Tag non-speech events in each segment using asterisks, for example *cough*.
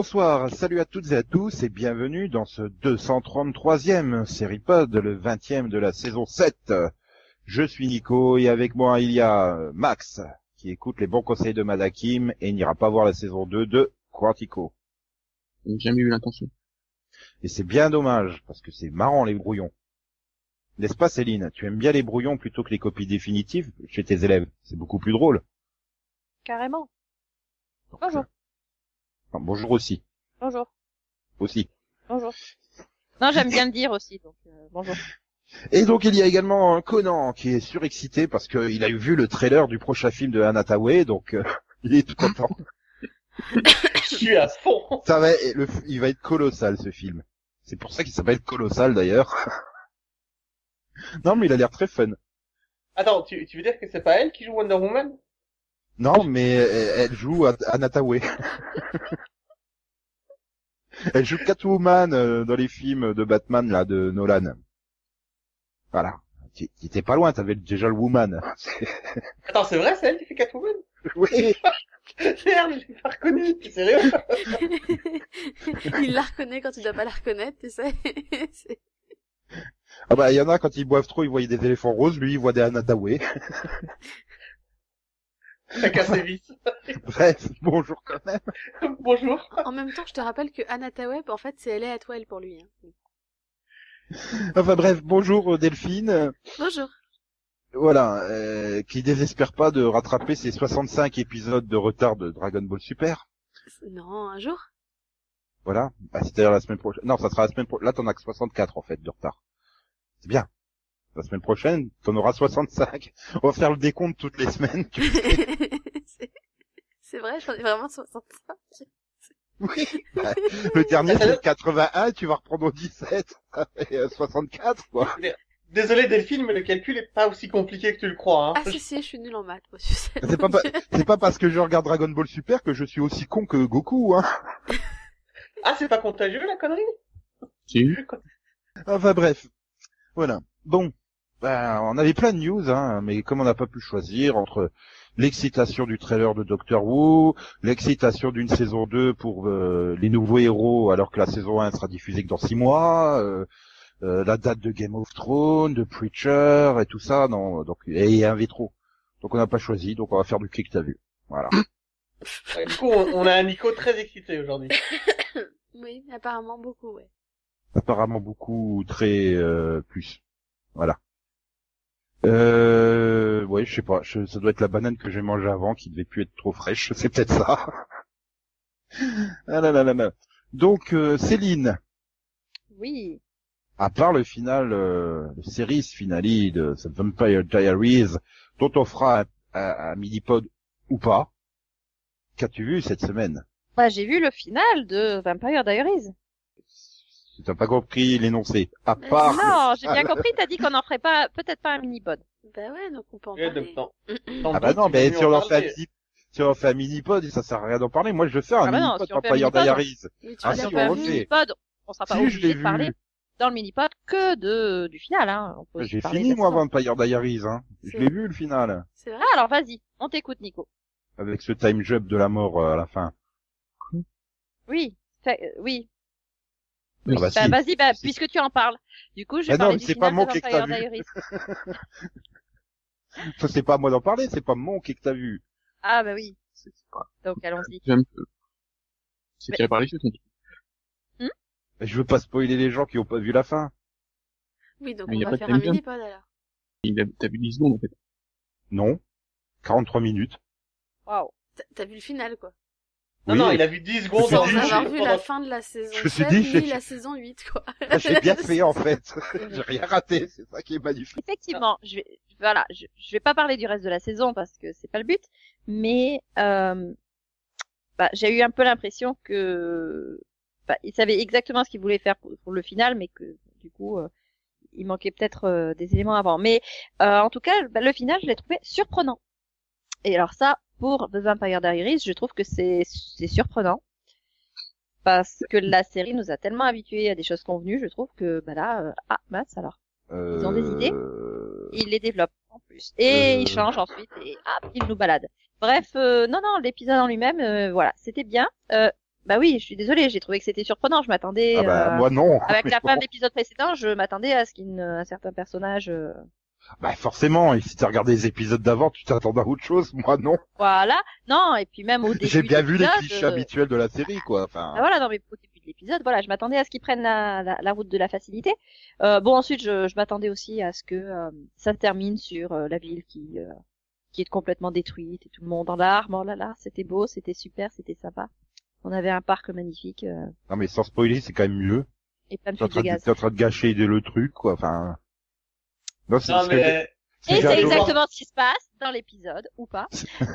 Bonsoir, salut à toutes et à tous et bienvenue dans ce 233e série pod, le 20e de la saison 7. Je suis Nico et avec moi il y a Max qui écoute les bons conseils de Madakim et n'ira pas voir la saison 2 de Quantico. J'ai jamais eu l'intention. Et c'est bien dommage parce que c'est marrant les brouillons. N'est-ce pas Céline? Tu aimes bien les brouillons plutôt que les copies définitives? Chez tes élèves C'est beaucoup plus drôle. Carrément. Donc, Bonjour. Enfin, bonjour aussi. Bonjour. Aussi. Bonjour. Non, j'aime bien le dire aussi, donc euh, bonjour. Et donc il y a également Conan qui est surexcité parce qu'il a vu le trailer du prochain film de Anatawe, donc euh, *laughs* il est tout content. Je suis à fond. Ça va, le, il va être colossal ce film. C'est pour ça qu'il s'appelle colossal d'ailleurs. *laughs* non mais il a l'air très fun. Attends, tu, tu veux dire que c'est pas elle qui joue Wonder Woman? Non mais elle, elle joue à- Anatawe. *laughs* elle joue Catwoman euh, dans les films de Batman là de Nolan. Voilà. Tu tu étais pas loin, t'avais déjà le Woman. *laughs* Attends, c'est vrai, c'est elle qui fait Catwoman? Oui. *laughs* Merde, je l'ai pas reconnue, t'es sérieux? Il la reconnaît quand tu dois pas la reconnaître, tu sais. Ah bah il y en a quand ils boivent trop, ils voient des éléphants roses, lui il voit des Anatawe. *laughs* T'as cassé vite. *laughs* Bref, bonjour quand même. *laughs* Bonjour. en même temps, je te rappelle que Anata Web, en fait, c'est elle est Atwell pour lui. Hein. Enfin bref, bonjour euh, Delphine. Bonjour. Voilà, euh, qui désespère pas de rattraper ses 65 épisodes de retard de Dragon Ball Super. Non, un jour. Voilà, bah, c'est-à-dire la semaine prochaine. Non, ça sera la semaine prochaine. Là, t'en as que 64 en fait de retard. C'est bien. La semaine prochaine, t'en auras 65. On va faire le décompte toutes les semaines. *laughs* tu- c'est c'est vrai, j'en ai vraiment 65. Oui. Le dernier, c'est le 81, tu vas reprendre au 17. Ça fait, euh, 64, quoi. Désolé Delphine, mais le calcul est pas aussi compliqué que tu le crois. Hein. Ah si, si, je suis nulle en maths, moi, tu sais. C'est pas, *laughs* pa- c'est pas parce que je regarde Dragon Ball Super que je suis aussi con que Goku, hein. *laughs* Ah, c'est pas contagieux la connerie? Si. Enfin bref, voilà. Bon, ben, on avait plein de news, hein, mais comme on n'a pas pu choisir entre l'excitation du trailer de Doctor Who, l'excitation d'une saison 2 pour euh, les nouveaux héros alors que la saison 1 sera diffusée que dans 6 mois, euh, euh, la date de Game of Thrones, de Preacher et tout ça, non, donc et un vétro. Donc on n'a pas choisi, donc on va faire du clic t'as vu. Voilà. *coughs* Ouais, Du coup, on, on a un Nico très excité aujourd'hui. *coughs* Oui, apparemment beaucoup, ouais. apparemment beaucoup très euh, plus. Voilà. Euh, ouais, je sais pas, je- ça doit être la banane que j'ai mangée avant qui devait plus être trop fraîche, *laughs* c'est peut-être ça. ah là là là là. Donc euh, Céline, Oui. à part le final, euh, le series finale de The Vampire Diaries, dont on fera un, un, un mini-pod ou pas, qu'as-tu vu cette semaine? Bah, j'ai vu le final de Vampire Diaries. Si t'as pas compris l'énoncé, à part... non, j'ai bien compris, t'as dit qu'on en ferait pas, peut-être pas un mini-pod. Bah ouais, donc on peut en parler. dans- dans Ah bah non, mais si on en fait un mini, si on fait un mini-pod, ça sert à rien d'en parler. Moi, je veux faire un Ah bah non, mini-pod un Vampire mini-pod, Diaries. Mais tu Ah, si, on un mini-pod, on sera pas Si, je obligé l'ai de parler vu. dans le mini-pod que de, du final, hein. On peut aussi J'ai fini, moi, ça. Vampire Diaries, hein. Je l'ai vu, le final. C'est vrai Ah, alors vas-y, on t'écoute, Nico. Avec ce time jump de la mort euh, à la fin. Oui, euh, oui. Ah bah, Bah, si. vas-y, bah, Si. puisque tu en parles. Du coup, je vais Ah non, parler du c'est final pas mon que t'as vu. C'est pas à moi d'en parler, c'est pas mon qui que t'as vu. Ah, bah oui. Donc, allons-y. J'aime peu. C'est tiré par les cheveux, ton truc. Je veux pas spoiler les gens qui ont pas vu la fin. Oui, donc Mais on pas va faire un mini-pod alors. T'as vu 10 secondes, en fait. Non. 43 minutes. Waouh. T'as vu le final, quoi. Non, Oui, non, il a vu 10 secondes en avoir vu la fin de la saison Je me suis 7, dit, ni la saison 8, quoi. Ah, J'ai bien fait, en fait. *laughs* J'ai rien raté, c'est ça qui est magnifique. Effectivement, je vais, voilà, je, je vais pas parler du reste de la saison parce que c'est pas le but, mais euh, bah, j'ai eu un peu l'impression que bah, il savait exactement ce qu'il voulait faire pour, pour le final, mais que du coup, euh, il manquait peut-être euh, des éléments avant. Mais euh, en tout cas, bah, le final, je l'ai trouvé surprenant. Et alors ça, pour The Vampire Diaries, je trouve que c'est c'est surprenant parce que la série nous a tellement habitués à des choses convenues, je trouve que bah là, euh, ah mince alors. Ils ont des idées Euh, il les développe en plus. Et Euh. il change ensuite et hop, il nous balade. Bref, euh, non, non, l'épisode en lui-même, euh, voilà, c'était bien. Euh, Bah oui, je suis désolée, j'ai trouvé que c'était surprenant. Je m'attendais. Ah bah moi non. Avec la bon. *laughs* fin de l'épisode précédent, je m'attendais à ce qu'un certain personnage. Bah forcément, et si t'as regardé les épisodes d'avant, tu t'attendais à autre chose. Moi non. Voilà. Non, et puis même au *laughs* début. J'ai bien vu les clichés euh, habituels de la série, quoi. Enfin. Ah, voilà, non, mais au début de l'épisode, voilà, je m'attendais à ce qu'ils prennent la, la, la route de la facilité. Euh, bon, ensuite, je, je m'attendais aussi à ce que euh, ça termine sur euh, la ville qui euh, qui est complètement détruite et tout le monde en larmes. Oh là là, c'était beau, c'était super, c'était sympa. On avait un parc magnifique euh, Non mais sans spoiler, c'est quand même mieux. et plein de T'es en, fuites de train de, gaz. t'es en train de gâcher le truc, quoi. Enfin. Non, Non, mais ce Et c'est exactement ce qui se passe dans l'épisode, ou pas.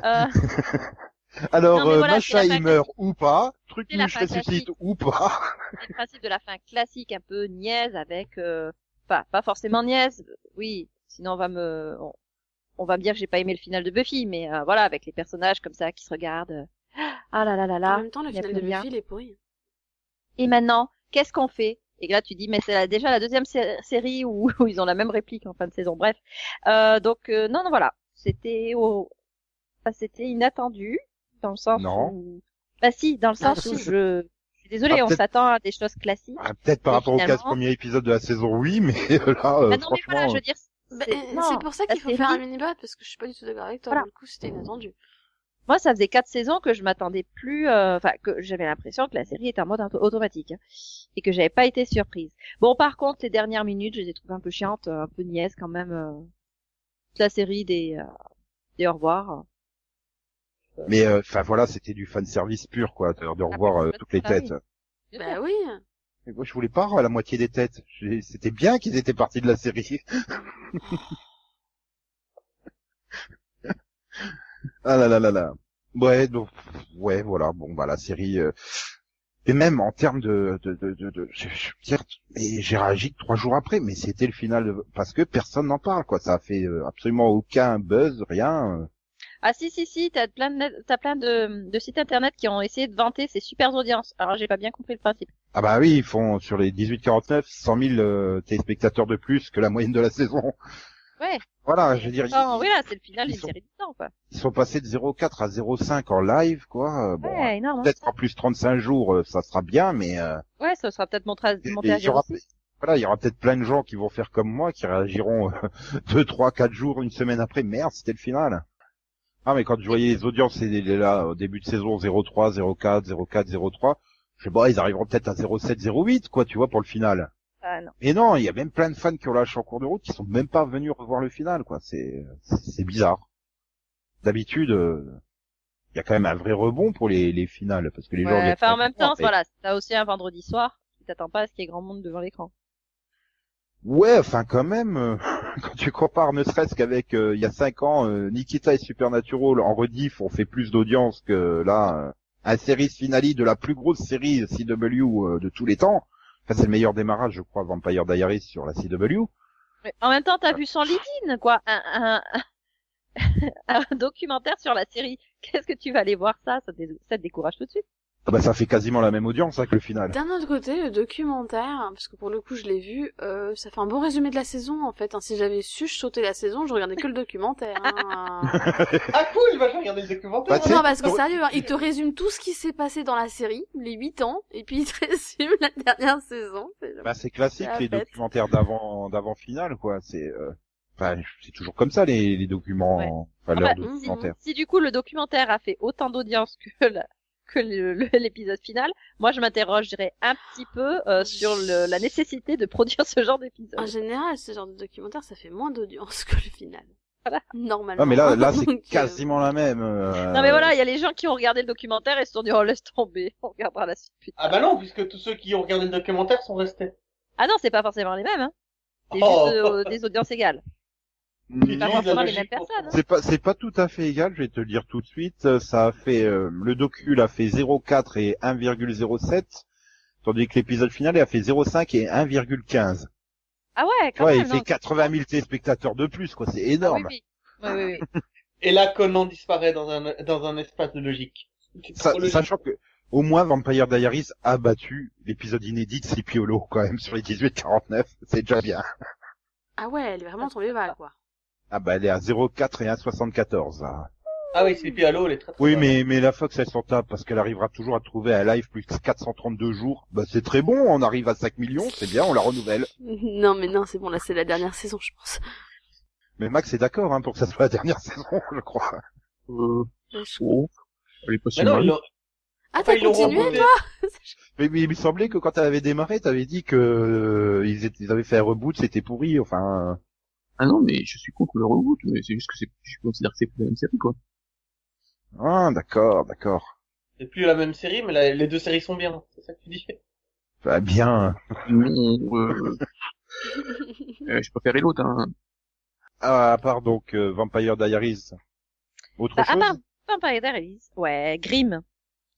Euh, *laughs* Alors, Non, euh, voilà, Macha, il meurt ou pas. Truc fin ressuscite ou pas. c'est le principe de la fin classique, un peu niaise, avec, euh, enfin, pas forcément niaise, oui, sinon on va me, on, on va me dire que j'ai pas aimé le final de Buffy, mais euh, voilà, avec les personnages comme ça qui se regardent, ah là là là En là, même temps, le final de. Buffy, il est pourri. et maintenant, qu'est-ce qu'on fait? Et là, tu dis, mais c'est déjà la deuxième sé- série où, *laughs* où ils ont la même réplique en fin de saison. Bref, euh, donc euh, non, non, voilà, c'était, au... enfin, c'était inattendu dans le sens Non. où, bah si, dans le Ah, sens où je, je suis désolée, Ah, on s'attend à des choses classiques. Ah, Peut-être par rapport aux 15 finalement- premiers épisodes de la saison, oui, *laughs* mais là, euh, Ah non, mais voilà, je veux dire, Bah, c'est- euh, non, c'est pour ça qu'il faut faire un mini-bot, parce que je suis pas du tout d'accord avec toi. Voilà. Du coup, c'était inattendu. Moi, ça faisait quatre saisons que je m'attendais plus, euh, enfin que j'avais l'impression que la série était en mode auto- automatique hein, et que j'avais pas été surprise. Bon, par contre, les dernières minutes, je les ai trouvées un peu chiantes, euh, un peu niaises quand même. Euh, toute la série des euh, des au revoir. mais euh, enfin voilà, c'était du fan service pur, quoi, de, de revoir euh, bah, toutes les ah oui. têtes. Bah oui. Mais moi, je voulais pas la moitié des têtes. C'était bien qu'ils étaient partis de la série. *laughs* ah là là là là. Ouais, donc ouais, voilà. Bon, bah la série. Et même en termes de, de, de, de, de- je, je veux dire, mais j'ai réagi que trois jours après, mais c'était le final de- parce que personne n'en parle, quoi. Ça a fait euh, absolument aucun buzz, rien. euh. Ah si si si, t'as plein de t'as plein de, de sites internet qui ont essayé de vanter ces super audiences. Alors j'ai pas bien compris le principe. Ah bah oui, ils font sur les 18-49 100 000 euh, téléspectateurs de plus que la moyenne de la *laughs* saison. Ouais. Voilà, je veux dire, ils, oui là, c'est le final d'une sont- série du temps quoi. ils sont passés de 0,4 à 0,5 en live, quoi. Euh, Bon, ouais, énorme. hein. peut-être en plus 35 jours, euh, ça sera bien, mais euh, Ouais, ça sera peut-être monté à, et- monté et à il y aura, 06. voilà, il y aura peut-être plein de gens qui vont faire comme moi, qui réagiront euh, *laughs* deux, trois, quatre jours, une semaine après. Merde, c'était le final. Ah, mais quand je voyais les audiences, c'est les- là au début de saison 0,3, 0,4, 0,4, 0,3. Je sais pas, ils arriveront peut-être à 0,7, 0,8, quoi, tu vois, pour le final. Ah non. Et non, il y a même plein de fans qui ont lâché en cours de route qui sont même pas venus revoir le final, quoi. C'est c'est bizarre. D'habitude, euh, il y a quand même un vrai rebond pour les, les finales, parce que les gens. Ouais, viennent enfin, en même temps, mais- voilà, t'as aussi un vendredi soir, tu t'attends pas à ce qu'il y ait grand monde devant l'écran. Ouais, enfin quand même, euh, *laughs* quand tu compares ne serait-ce qu'avec euh, il y a cinq ans, euh, Nikita et Supernatural en rediff ont fait plus d'audience que là, euh, un série finale de la plus grosse série CW euh, de tous les temps. Enfin, c'est le meilleur démarrage, je crois, Vampire Diaries sur la CW. Mais en même temps, t'as vu son lead-in, quoi, *laughs* un, documentaire sur la série. Qu'est-ce que tu vas aller voir ça? Ça te décourage tout de suite? Ah bah ça fait quasiment la même audience hein, que le final. D'un autre côté, le documentaire, parce que pour le coup je l'ai vu, euh, ça fait un bon résumé de la saison en fait. hein. Si j'avais su, je sautais la saison, je regardais que le documentaire. hein. *laughs* Ah cool, va regarder le documentaire. Bah, non, parce que sérieux, hein, il te résume tout ce qui s'est passé dans la série, les 8 ans, et puis il te *laughs* résume la dernière saison. C'est- Bah, c'est classique les fête. documentaires d'avant d'avant finale quoi. C'est euh, enfin c'est toujours comme ça les, les documents, Ouais. enfin Ah bah, documentaires. Si du coup le documentaire a fait autant d'audience que la- que le- le- *laughs* l'épisode final, moi je m'interroge, je dirais, un petit peu euh, sur le, la nécessité de produire ce genre d'épisode. En général, ce genre de documentaire, ça fait moins d'audience que le final. Voilà. Normalement. Ah mais là là c'est *laughs* euh, quasiment la même. euh, Non mais voilà, il y a les gens qui ont regardé le documentaire et se sont dit oh laisse tomber, *laughs* on regardera la suite plus tard. Ah bah non, puisque tous ceux qui ont regardé le documentaire sont restés. Ah non, c'est pas forcément les mêmes, hein. C'est Oh. juste euh, des audiences égales. Puis pas la forcément les logique mêmes pour- personnes, hein. C'est pas c'est pas tout à fait égal, je vais te le dire tout de suite. Euh, Ça a fait euh, le docu a fait 0,4 et 1,07, tandis que l'épisode final il a fait 0,5 et 1,15. Ah ouais, quand Ouais, même. il non, fait 80 000 téléspectateurs de plus quoi, c'est Ah oui, énorme. oui. Oui, oui, oui. *laughs* Et là, Conan disparaît dans un, dans un espace de logique? Sachant que au moins Vampire Diaries a battu l'épisode inédit de Sleepy Hollow quand même sur les 18-49, c'est déjà bien. Ah ouais, elle est vraiment tombée bas, quoi. Ah bah elle est à 0,4 et 1,74. là. Ah oui, Sleepy Hollow, elle est très très Oui, mais, mais la Fox, elle s'en tape parce qu'elle arrivera toujours à trouver un live plus 432 jours. Bah, c'est très bon, on arrive à 5 millions, c'est bien, on la renouvelle. *laughs* Non, mais non, c'est bon, là, c'est la dernière saison, je pense. Mais Max est d'accord, hein, pour que ça soit la dernière *laughs* saison, je crois. Euh, oh, elle est pas si Mais non, mal. Ah, t'as continué, toi *laughs* Mais, mais il me semblait que quand elle avait démarré, t'avais dit que euh, ils, étaient, ils avaient fait un reboot, c'était pourri, enfin... Ah non, mais je suis contre le reboot, mais c'est juste que c'est, je considère que c'est plus la même série, quoi. Ah, d'accord, d'accord. C'est plus la même série, mais la- les deux séries sont bien. C'est ça que tu dis. Bah, bien. Non, euh, euh, je préférais l'autre, hein. Ah, à part donc euh, Vampire Diaries. Autre Bah, à chose part Vampire Diaries, ouais, Grimm.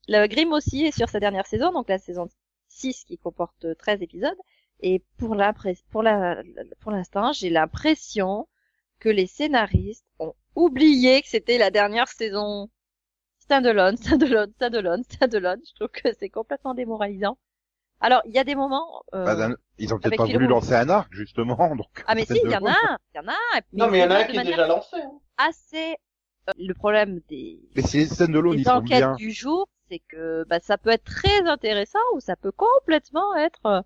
Le Grimm aussi est sur sa dernière saison, donc la saison 6 qui comporte 13 épisodes. Et pour la, pour l'instant, j'ai l'impression que les scénaristes ont oublié que c'était la dernière saison. Standalone, standalone, standalone, standalone. Je trouve que c'est complètement démoralisant. Alors, il y a des moments, euh, Bah, Ils ont peut-être pas voulu lancer un arc, justement, *laughs* donc... ah mais si, il y en de- a un, il y en a un. Non, mais il y en a un de qui est déjà lancé. hein. assez, euh, le problème des, Mais si les standalone, les ils sont enquêtes bien. du jour, c'est que bah, ça peut être très intéressant ou ça peut complètement être euh,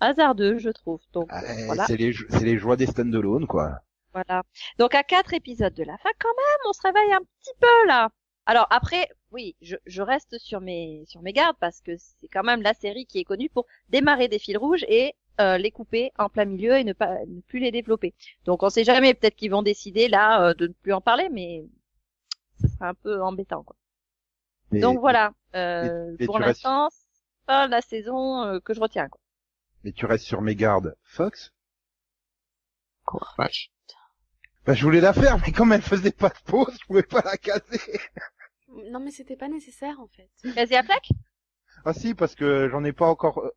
hasardeux, je trouve. Donc Ah, voilà, C'est les, jo- c'est les joies des standalone, quoi. voilà. Donc à quatre épisodes de la fin, quand même, on se réveille un petit peu là. Alors après, oui, je, je reste sur mes sur mes gardes parce que c'est quand même la série qui est connue pour démarrer des fils rouges et euh, les couper en plein milieu et ne pas ne plus les développer. Donc on sait jamais, peut-être qu'ils vont décider là euh, de ne plus en parler, mais ce serait un peu embêtant. Quoi. Mais- Donc voilà, euh, pour restes- l'instant, pas la saison euh, que je retiens. Quoi. Mais tu restes sur mes gardes. Fox? Vache. Bah, je voulais la faire, mais comme elle faisait pas de pause, je pouvais pas la caser. *laughs* Non, mais c'était pas nécessaire, en fait. Casey Affleck Ah si, parce que j'en ai pas encore... euh,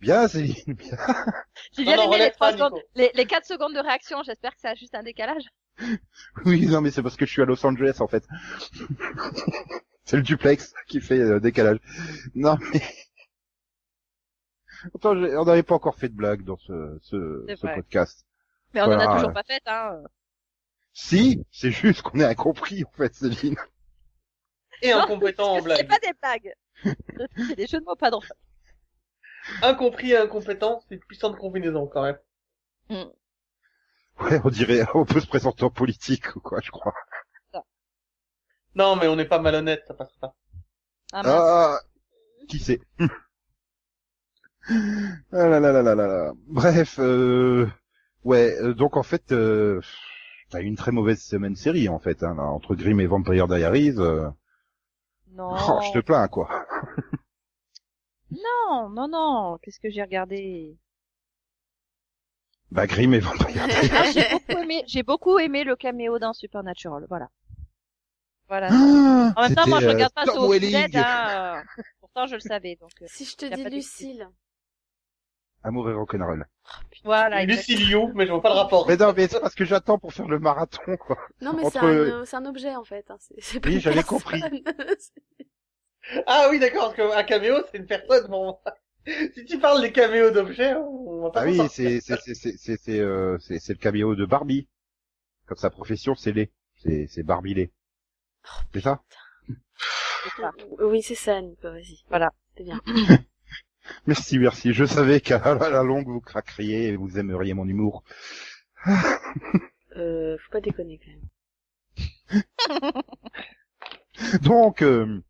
Bien, Céline, bien. *laughs* J'ai bien non, aimé les, trois secondes, les, les 4 secondes de réaction, j'espère que ça a juste un décalage. *laughs* Oui, non, mais c'est parce que je suis à Los Angeles, en fait. c'est le duplex qui fait euh, décalage. Non, mais... On n'avait pas encore fait de blague dans ce, ce, ce podcast. Mais on en Voilà, a toujours pas fait, hein. Si, c'est juste qu'on est incompris, en fait, Céline. Et Non, incompétent en que C'est blague. pas des blagues. *laughs* c'est des jeux de mots pas drôles. Incompris et incompétent, c'est une puissante combinaison quand même. Ouais, on dirait, *laughs* on peut se présenter en politique ou quoi, je crois. Non, mais on n'est pas malhonnête, ça passera pas. Ah. Ah, qui sait? Ah là là là là là là. Bref, euh, ouais, euh, donc en fait, euh, t'as eu une très mauvaise semaine série en fait, hein, là, entre Grimm et Vampire Diaries. euh, non. oh, je te plains quoi. non, non, non. Qu'est-ce que j'ai regardé? Bah Grimm et Vampire *laughs* Diaries. Ah, J'ai beaucoup aimé, j'ai beaucoup aimé le caméo dans Supernatural. Voilà. Voilà. Ah, En même temps, moi, je c'était, regarde euh, pas Tom Welling. Dead, hein, euh, Pourtant, je le savais, donc. euh, Si je te dis Lucille. Amour et rock'n'roll. Voilà. Liu, mais je vois pas le rapport. Mais non, mais c'est parce que j'attends pour faire le marathon quoi. Non, mais c'est Entre- un, euh, c'est un objet, en fait. hein. Oui, j'avais compris. *laughs* Ah oui, d'accord, parce qu'un caméo, c'est une personne, bon. Si tu parles des caméos d'objets, on va pas Ah oui, c'est c'est c'est c'est c'est c'est euh, c'est c'est le caméo de Barbie. Comme sa profession, c'est lait. C'est c'est Barbie. C'est ça C'est *laughs* ça? oui, c'est ça, Nico, vas-y. Voilà. C'est bien. *laughs* Merci, merci. Je savais qu'à *laughs* la longue vous craqueriez et vous aimeriez mon humour. Euh, faut pas déconner, quand même. *laughs* Donc, euh,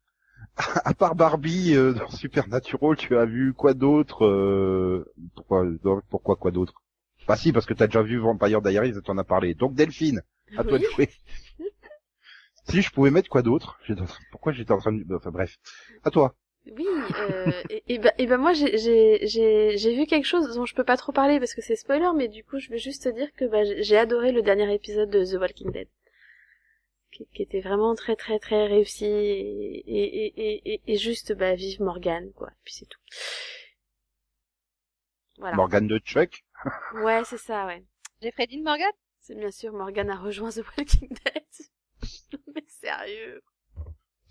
à part Barbie euh, dans Supernatural, tu as vu quoi d'autre euh, Pourquoi Pourquoi quoi d'autre? Bah si, parce que t'as déjà vu Vampire Diaries et t'en as parlé. Donc Delphine, à toi de jouer. si je pouvais mettre quoi d'autre? Pourquoi j'étais en train de... Enfin bref. À toi. Oui, euh, et, et ben, et ben moi j'ai j'ai j'ai j'ai vu quelque chose dont je peux pas trop parler parce que c'est spoiler, mais du coup je veux juste te dire que bah, j'ai adoré le dernier épisode de The Walking Dead, qui, qui était vraiment très très très réussi et et et et, et juste bah vive Morgan quoi, et puis c'est tout. Voilà. Morgane de Chuck. Ouais c'est ça ouais. J'ai Freddy Morgan C'est bien sûr Morgan a rejoint The Walking Dead. *laughs* mais sérieux,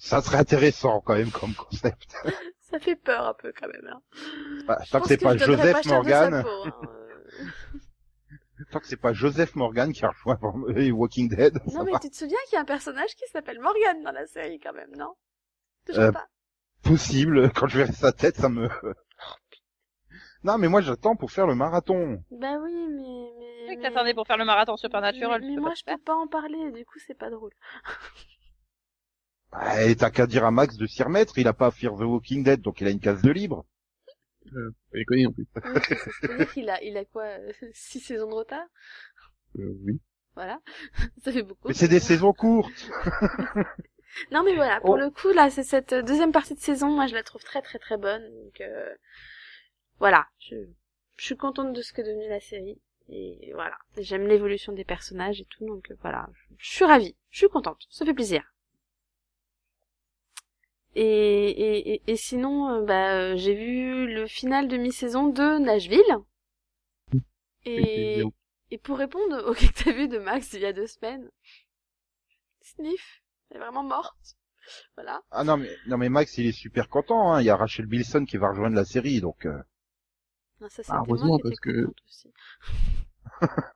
Ça serait intéressant quand même comme concept. *laughs* ça fait peur un peu quand même. Hein. Bah, Je tant que c'est pas Joseph pas Morgan, peau, hein, euh. *laughs* Tant que c'est pas Joseph Morgan qui a rejoint *laughs* Walking Dead, Non, mais va. tu te souviens qu'il y a un personnage qui s'appelle Morgan dans la série, quand même, non? Toujours Euh, pas Possible, quand je verrai sa tête, ça me... Non, mais moi j'attends pour faire le marathon. Bah oui, mais... mais vrai que mais- t'attendais pour faire le marathon Supernatural. Mais, mais moi, je peux pas en parler, du coup, c'est pas drôle. Bah, Et t'as qu'à dire à Max de s'y remettre, il a pas Fear the Walking Dead, donc il a une case de libre. Euh, faut les connaître en plus. Oui, qu'il a, il a quoi, euh, six saisons de retard? Euh, oui. Voilà. *laughs* Ça fait beaucoup. Mais c'est des saisons courtes. *laughs* Non mais voilà, pour Oh. le coup là, c'est cette deuxième partie de saison, moi je la trouve très très très bonne. Donc euh, voilà, je, je suis contente de ce que devenue la série et voilà, j'aime l'évolution des personnages et tout, donc euh, voilà, je, je suis ravie, je suis contente, ça fait plaisir. Et, et, et, et sinon, euh, bah, euh, j'ai vu le final de mi-saison de Nashville. Et, et pour répondre au que t'as vu de Max il y a deux semaines, Sniff elle est vraiment morte. Voilà. Ah non mais non mais Max il est super content, hein. il y a Rachel Bilson qui va rejoindre la série, donc euh, Non, ça, Ah, c'était moi heureusement, parce que-. *laughs*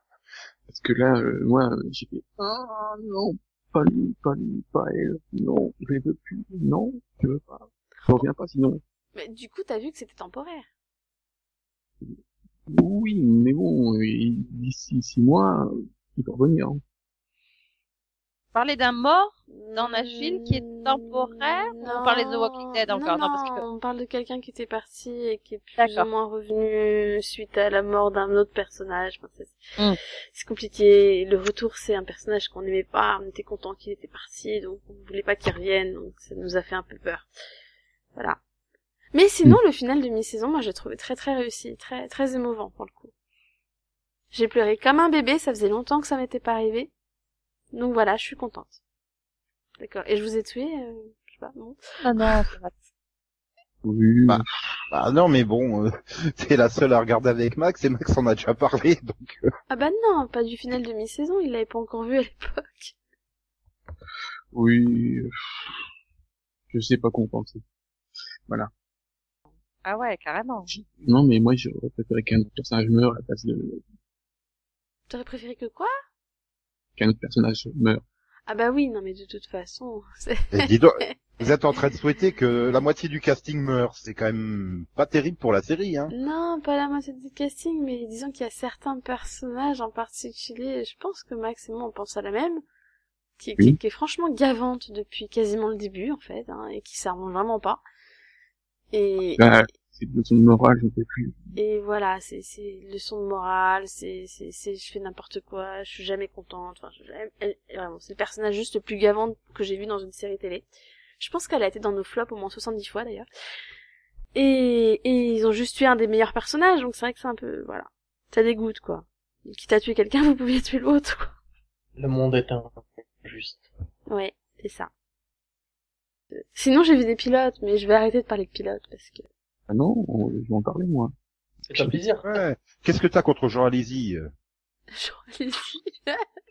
Parce que là, euh, moi, j'ai fait, ah, non, pas lui, pas lui, pas elle, non, je les veux plus, non, je veux pas. Je reviens pas sinon. Mais du coup, t'as vu que c'était temporaire. Oui, mais bon, d'ici six mois, il peut revenir. Parler d'un mort Dans Nashville, qui est temporaire, ou on parlait de The Walking Dead encore? Non, Non, parce que- on parle de quelqu'un qui était parti et qui est plus ou moins revenu suite à la mort d'un autre personnage. Enfin, c'est Hmm. c'est compliqué. Le retour, c'est un personnage qu'on n'aimait pas. On était content qu'il était parti, donc on voulait pas qu'il revienne. Donc ça nous a fait un peu peur. Voilà. Mais sinon, le final de mi-saison, moi, j'ai trouvé très très réussi, très très émouvant pour le coup. J'ai pleuré comme un bébé. Ça faisait longtemps que ça m'était pas arrivé. Donc voilà, je suis contente. D'accord. Et je vous ai tué, euh, je sais pas, non Ah non. Oui, Bah. bah non mais bon, euh, *laughs* t'es la seule à regarder avec Max et Max en a déjà parlé, *laughs* donc euh, Ah bah non, pas du final de mi-saison, il l'avait pas encore vu à l'époque. oui, je sais pas comment penser. Ah ouais, carrément. Non, mais moi, j'aurais préféré qu'un autre personnage meure à la place de, T'aurais préféré que quoi? Qu'un autre personnage meure. Ah bah oui, non mais de toute façon, *laughs* et dis donc, *laughs* vous êtes en train de souhaiter que la moitié du casting meure, c'est quand même pas terrible pour la série, hein. Non, pas la moitié du casting, mais disons qu'il y a certains personnages en particulier, je pense que Max et moi on pense à la même, qui, qui, Oui. qui est franchement gavante depuis quasiment le début en fait, hein, et qui s'arrange vraiment pas. Et, c'est une leçon de morale, je ne sais plus. Et voilà, c'est c'est leçon de morale, c'est c'est c'est je fais n'importe quoi, je suis jamais contente. Enfin, je- elle- elle- vraiment, c'est le personnage juste le plus gavant que j'ai vu dans une série télé. Je pense qu'elle a été dans nos flops au moins 70 fois d'ailleurs. Et et ils ont juste tué un des meilleurs personnages, donc c'est vrai que c'est un peu voilà, ça dégoûte quoi. Quitte à tuer quelqu'un, *laughs* vous pouviez tuer l'autre. quoi. Le monde est injuste. Ouais, c'est ça. Euh, Sinon, j'ai vu des pilotes, mais je vais arrêter de parler de pilotes parce que Ah non, on- je vais en parler, moi. C'est un plaisir. Ouais. Qu'est-ce que t'as contre Jean Alési euh *laughs* genre *laughs* les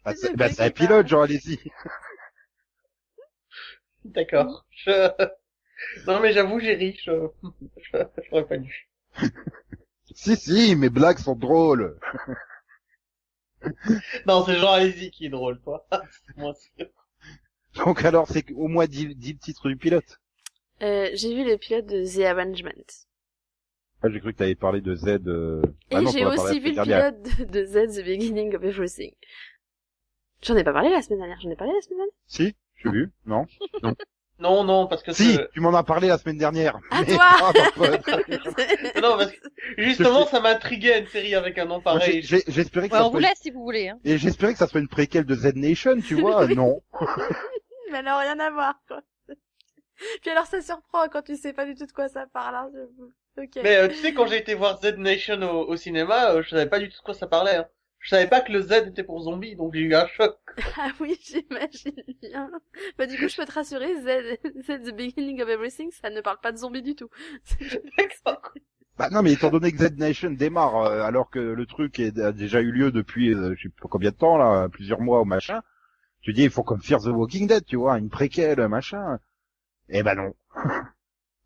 bah, Je c'est bah, c'est un pilote, Jean Alési. *laughs* D'accord. Je... Non mais j'avoue, j'ai ri. Je... je... J'aurais pas dû. si, si, mes blagues sont drôles. Non, c'est Jean Alési qui est drôle, toi. C'est moins sûr. Donc alors, c'est au moins 10, 10 le titre du pilote. Euh, j'ai vu le pilote de The Arrangement. Ah, j'ai cru que t'avais parlé de Z. Euh... Et ah non, j'ai aussi vu le dernière. pilote de, Z, The Beginning of Everything. J'en ai pas parlé la semaine dernière, j'en ai parlé la semaine dernière. Si, j'ai vu, non Non, *laughs* non, parce que Si, tu m'en as parlé la semaine dernière. À Mais toi *laughs* Non, parce que justement, ça m'intriguait une série avec un nom pareil. J'espérais que Ouais, ça on vous laisse si vous voulez. Hein. Et j'espérais que ça soit une préquelle de Z Nation, tu vois. *laughs* non. Mais alors rien à voir, quoi. *laughs* Puis alors ça surprend quand tu sais pas du tout de quoi ça parle, hein. Mais euh, tu sais, quand j'ai été voir Z Nation au, au cinéma, euh, je savais pas du tout de quoi ça parlait. Hein. Je savais pas que le Z était pour zombies, donc j'ai eu un choc. *laughs* Ah oui, j'imagine bien. Bah du coup, je peux te rassurer, Z, Z, The Beginning of Everything, ça ne parle pas de zombies du tout. *laughs* D'accord. Bah non, mais étant donné que Z Nation démarre, euh, alors que le truc est, a déjà eu lieu depuis, euh, je sais pas combien de temps, là, plusieurs mois ou machin, tu dis, il faut comme Fear the Walking Dead, tu vois, une préquelle, machin. Eh ben non. *laughs*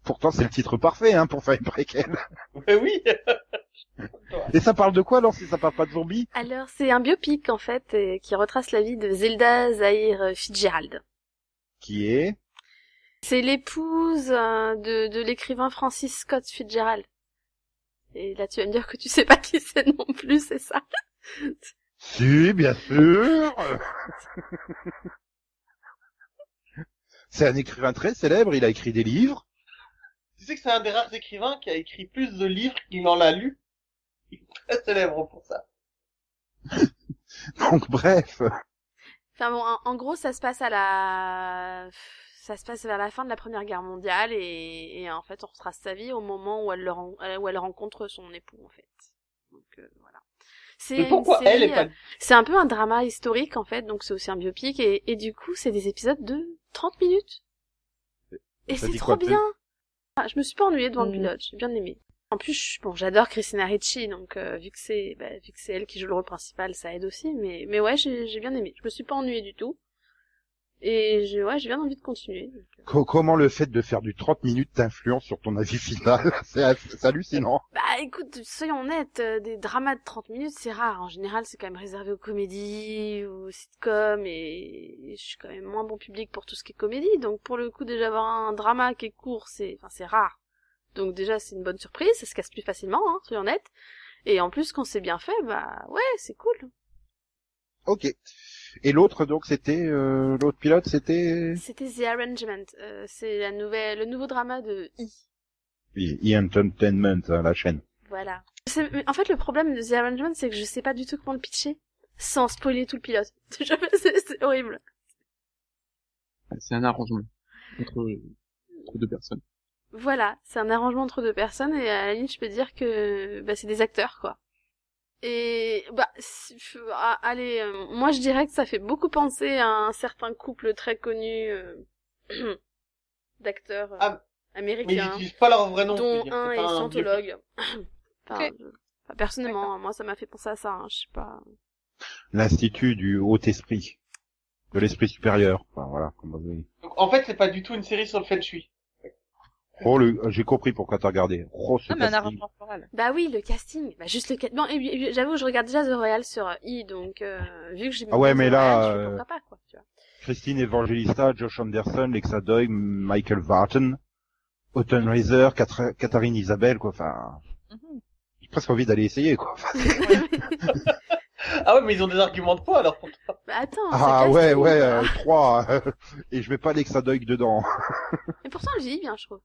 Pourtant, c'est le titre parfait, hein, pour faire une préquelle. Mais *laughs* oui. Et ça parle de quoi alors si ça parle pas de zombies? Alors, c'est un biopic, en fait, qui retrace la vie de Zelda Zahir Fitzgerald. Qui est? C'est l'épouse euh, de, de l'écrivain Francis Scott Fitzgerald. Et là, tu vas me dire que tu sais pas qui c'est non plus, c'est ça? Si, bien sûr. *laughs* c'est un écrivain très célèbre. Il a écrit des livres. Tu sais que c'est un des rares écrivains qui a écrit plus de livres qu'il en a lu. Il est très célèbre pour ça. *laughs* Donc bref. Enfin bon, en, en gros, ça se passe à la, ça se passe vers la fin de la Première Guerre mondiale et, et en fait, on retrace sa vie au moment où elle, le euh, où elle rencontre son époux, en fait. Donc euh, voilà. C'est Mais pourquoi une série, elle est pas... C'est un peu un drama historique en fait, donc c'est aussi un biopic et, et du coup, c'est des épisodes de 30 minutes. Et c'est trop bien. Ah, je me suis pas ennuyée devant le Mm. pilote, j'ai bien aimé. En plus, bon, j'adore Christina Ricci, donc euh, vu que c'est bah, vu que c'est elle qui joue le rôle principal, ça aide aussi. Mais mais ouais, j'ai j'ai bien aimé. Je me suis pas ennuyée du tout. Et j'ai ouais, j'ai bien envie de continuer. donc, euh. Co- comment le fait de faire du 30 minutes t'influence sur ton avis final *laughs* C'est c'est hallucinant. Bah écoute, soyons honnêtes, euh, des dramas de 30 minutes, c'est rare. En général, c'est quand même réservé aux comédies, aux sitcoms, et je suis quand même moins bon public pour tout ce qui est comédie. Donc pour le coup, déjà avoir un drama qui est court, c'est enfin c'est rare. Donc déjà, c'est une bonne surprise, ça se casse plus facilement, hein, soyons honnêtes. Et en plus, quand c'est bien fait, bah ouais, c'est cool. Ok. Et l'autre donc c'était euh, l'autre pilote c'était C'était The Arrangement, euh, c'est la nouvelle, le nouveau drama de E. E Entertainment hein, la chaîne. Voilà. En fait, le problème de The Arrangement, c'est que je sais pas du tout comment le pitcher, sans spoiler tout le pilote. *laughs* C'est horrible. C'est un arrangement entre, entre deux personnes. Voilà, c'est un arrangement entre deux personnes et à la limite, je peux dire que bah, c'est des acteurs, quoi. Et bah, ah, allez, euh, moi je dirais que ça fait beaucoup penser à un certain couple très connu euh, *clears throat* d'acteurs euh, Ah, Mais ils américains, utilisent pas leur vrai nom. dont un est scientologue. *clears throat* enfin, personnellement, moi ça m'a fait penser à ça. hein, je sais pas. L'institut du haut esprit, de l'esprit supérieur. Enfin voilà. Comment vous voyez. Donc, en fait, c'est pas du tout une série sur le feng shui. Oh le, j'ai compris pourquoi t'as regardé. Oh ce Ah, mais un. Bah oui, le casting. Bah juste le casting. Bon, j'avoue, je regarde déjà The Royal sur euh, E, donc euh, vu que j'ai Ah ouais, mais The là, Royal, je fais euh, pourquoi pas, quoi, tu vois. Christine Evangelista, Josh Anderson, Lexa Doig, Michael Vartan, Autumn Reiser, Cather- Catherine Isabelle, quoi. Enfin, Mhm. j'ai presque envie d'aller essayer, quoi. Enfin, *laughs* Ah ouais, mais ils ont des arguments de poids alors pour toi. bah attends, ah ouais, ouais, euh, trois. euh, *laughs* et je mets pas Lexa Doig dedans. Mais pourtant, elle vieillit bien, je trouve.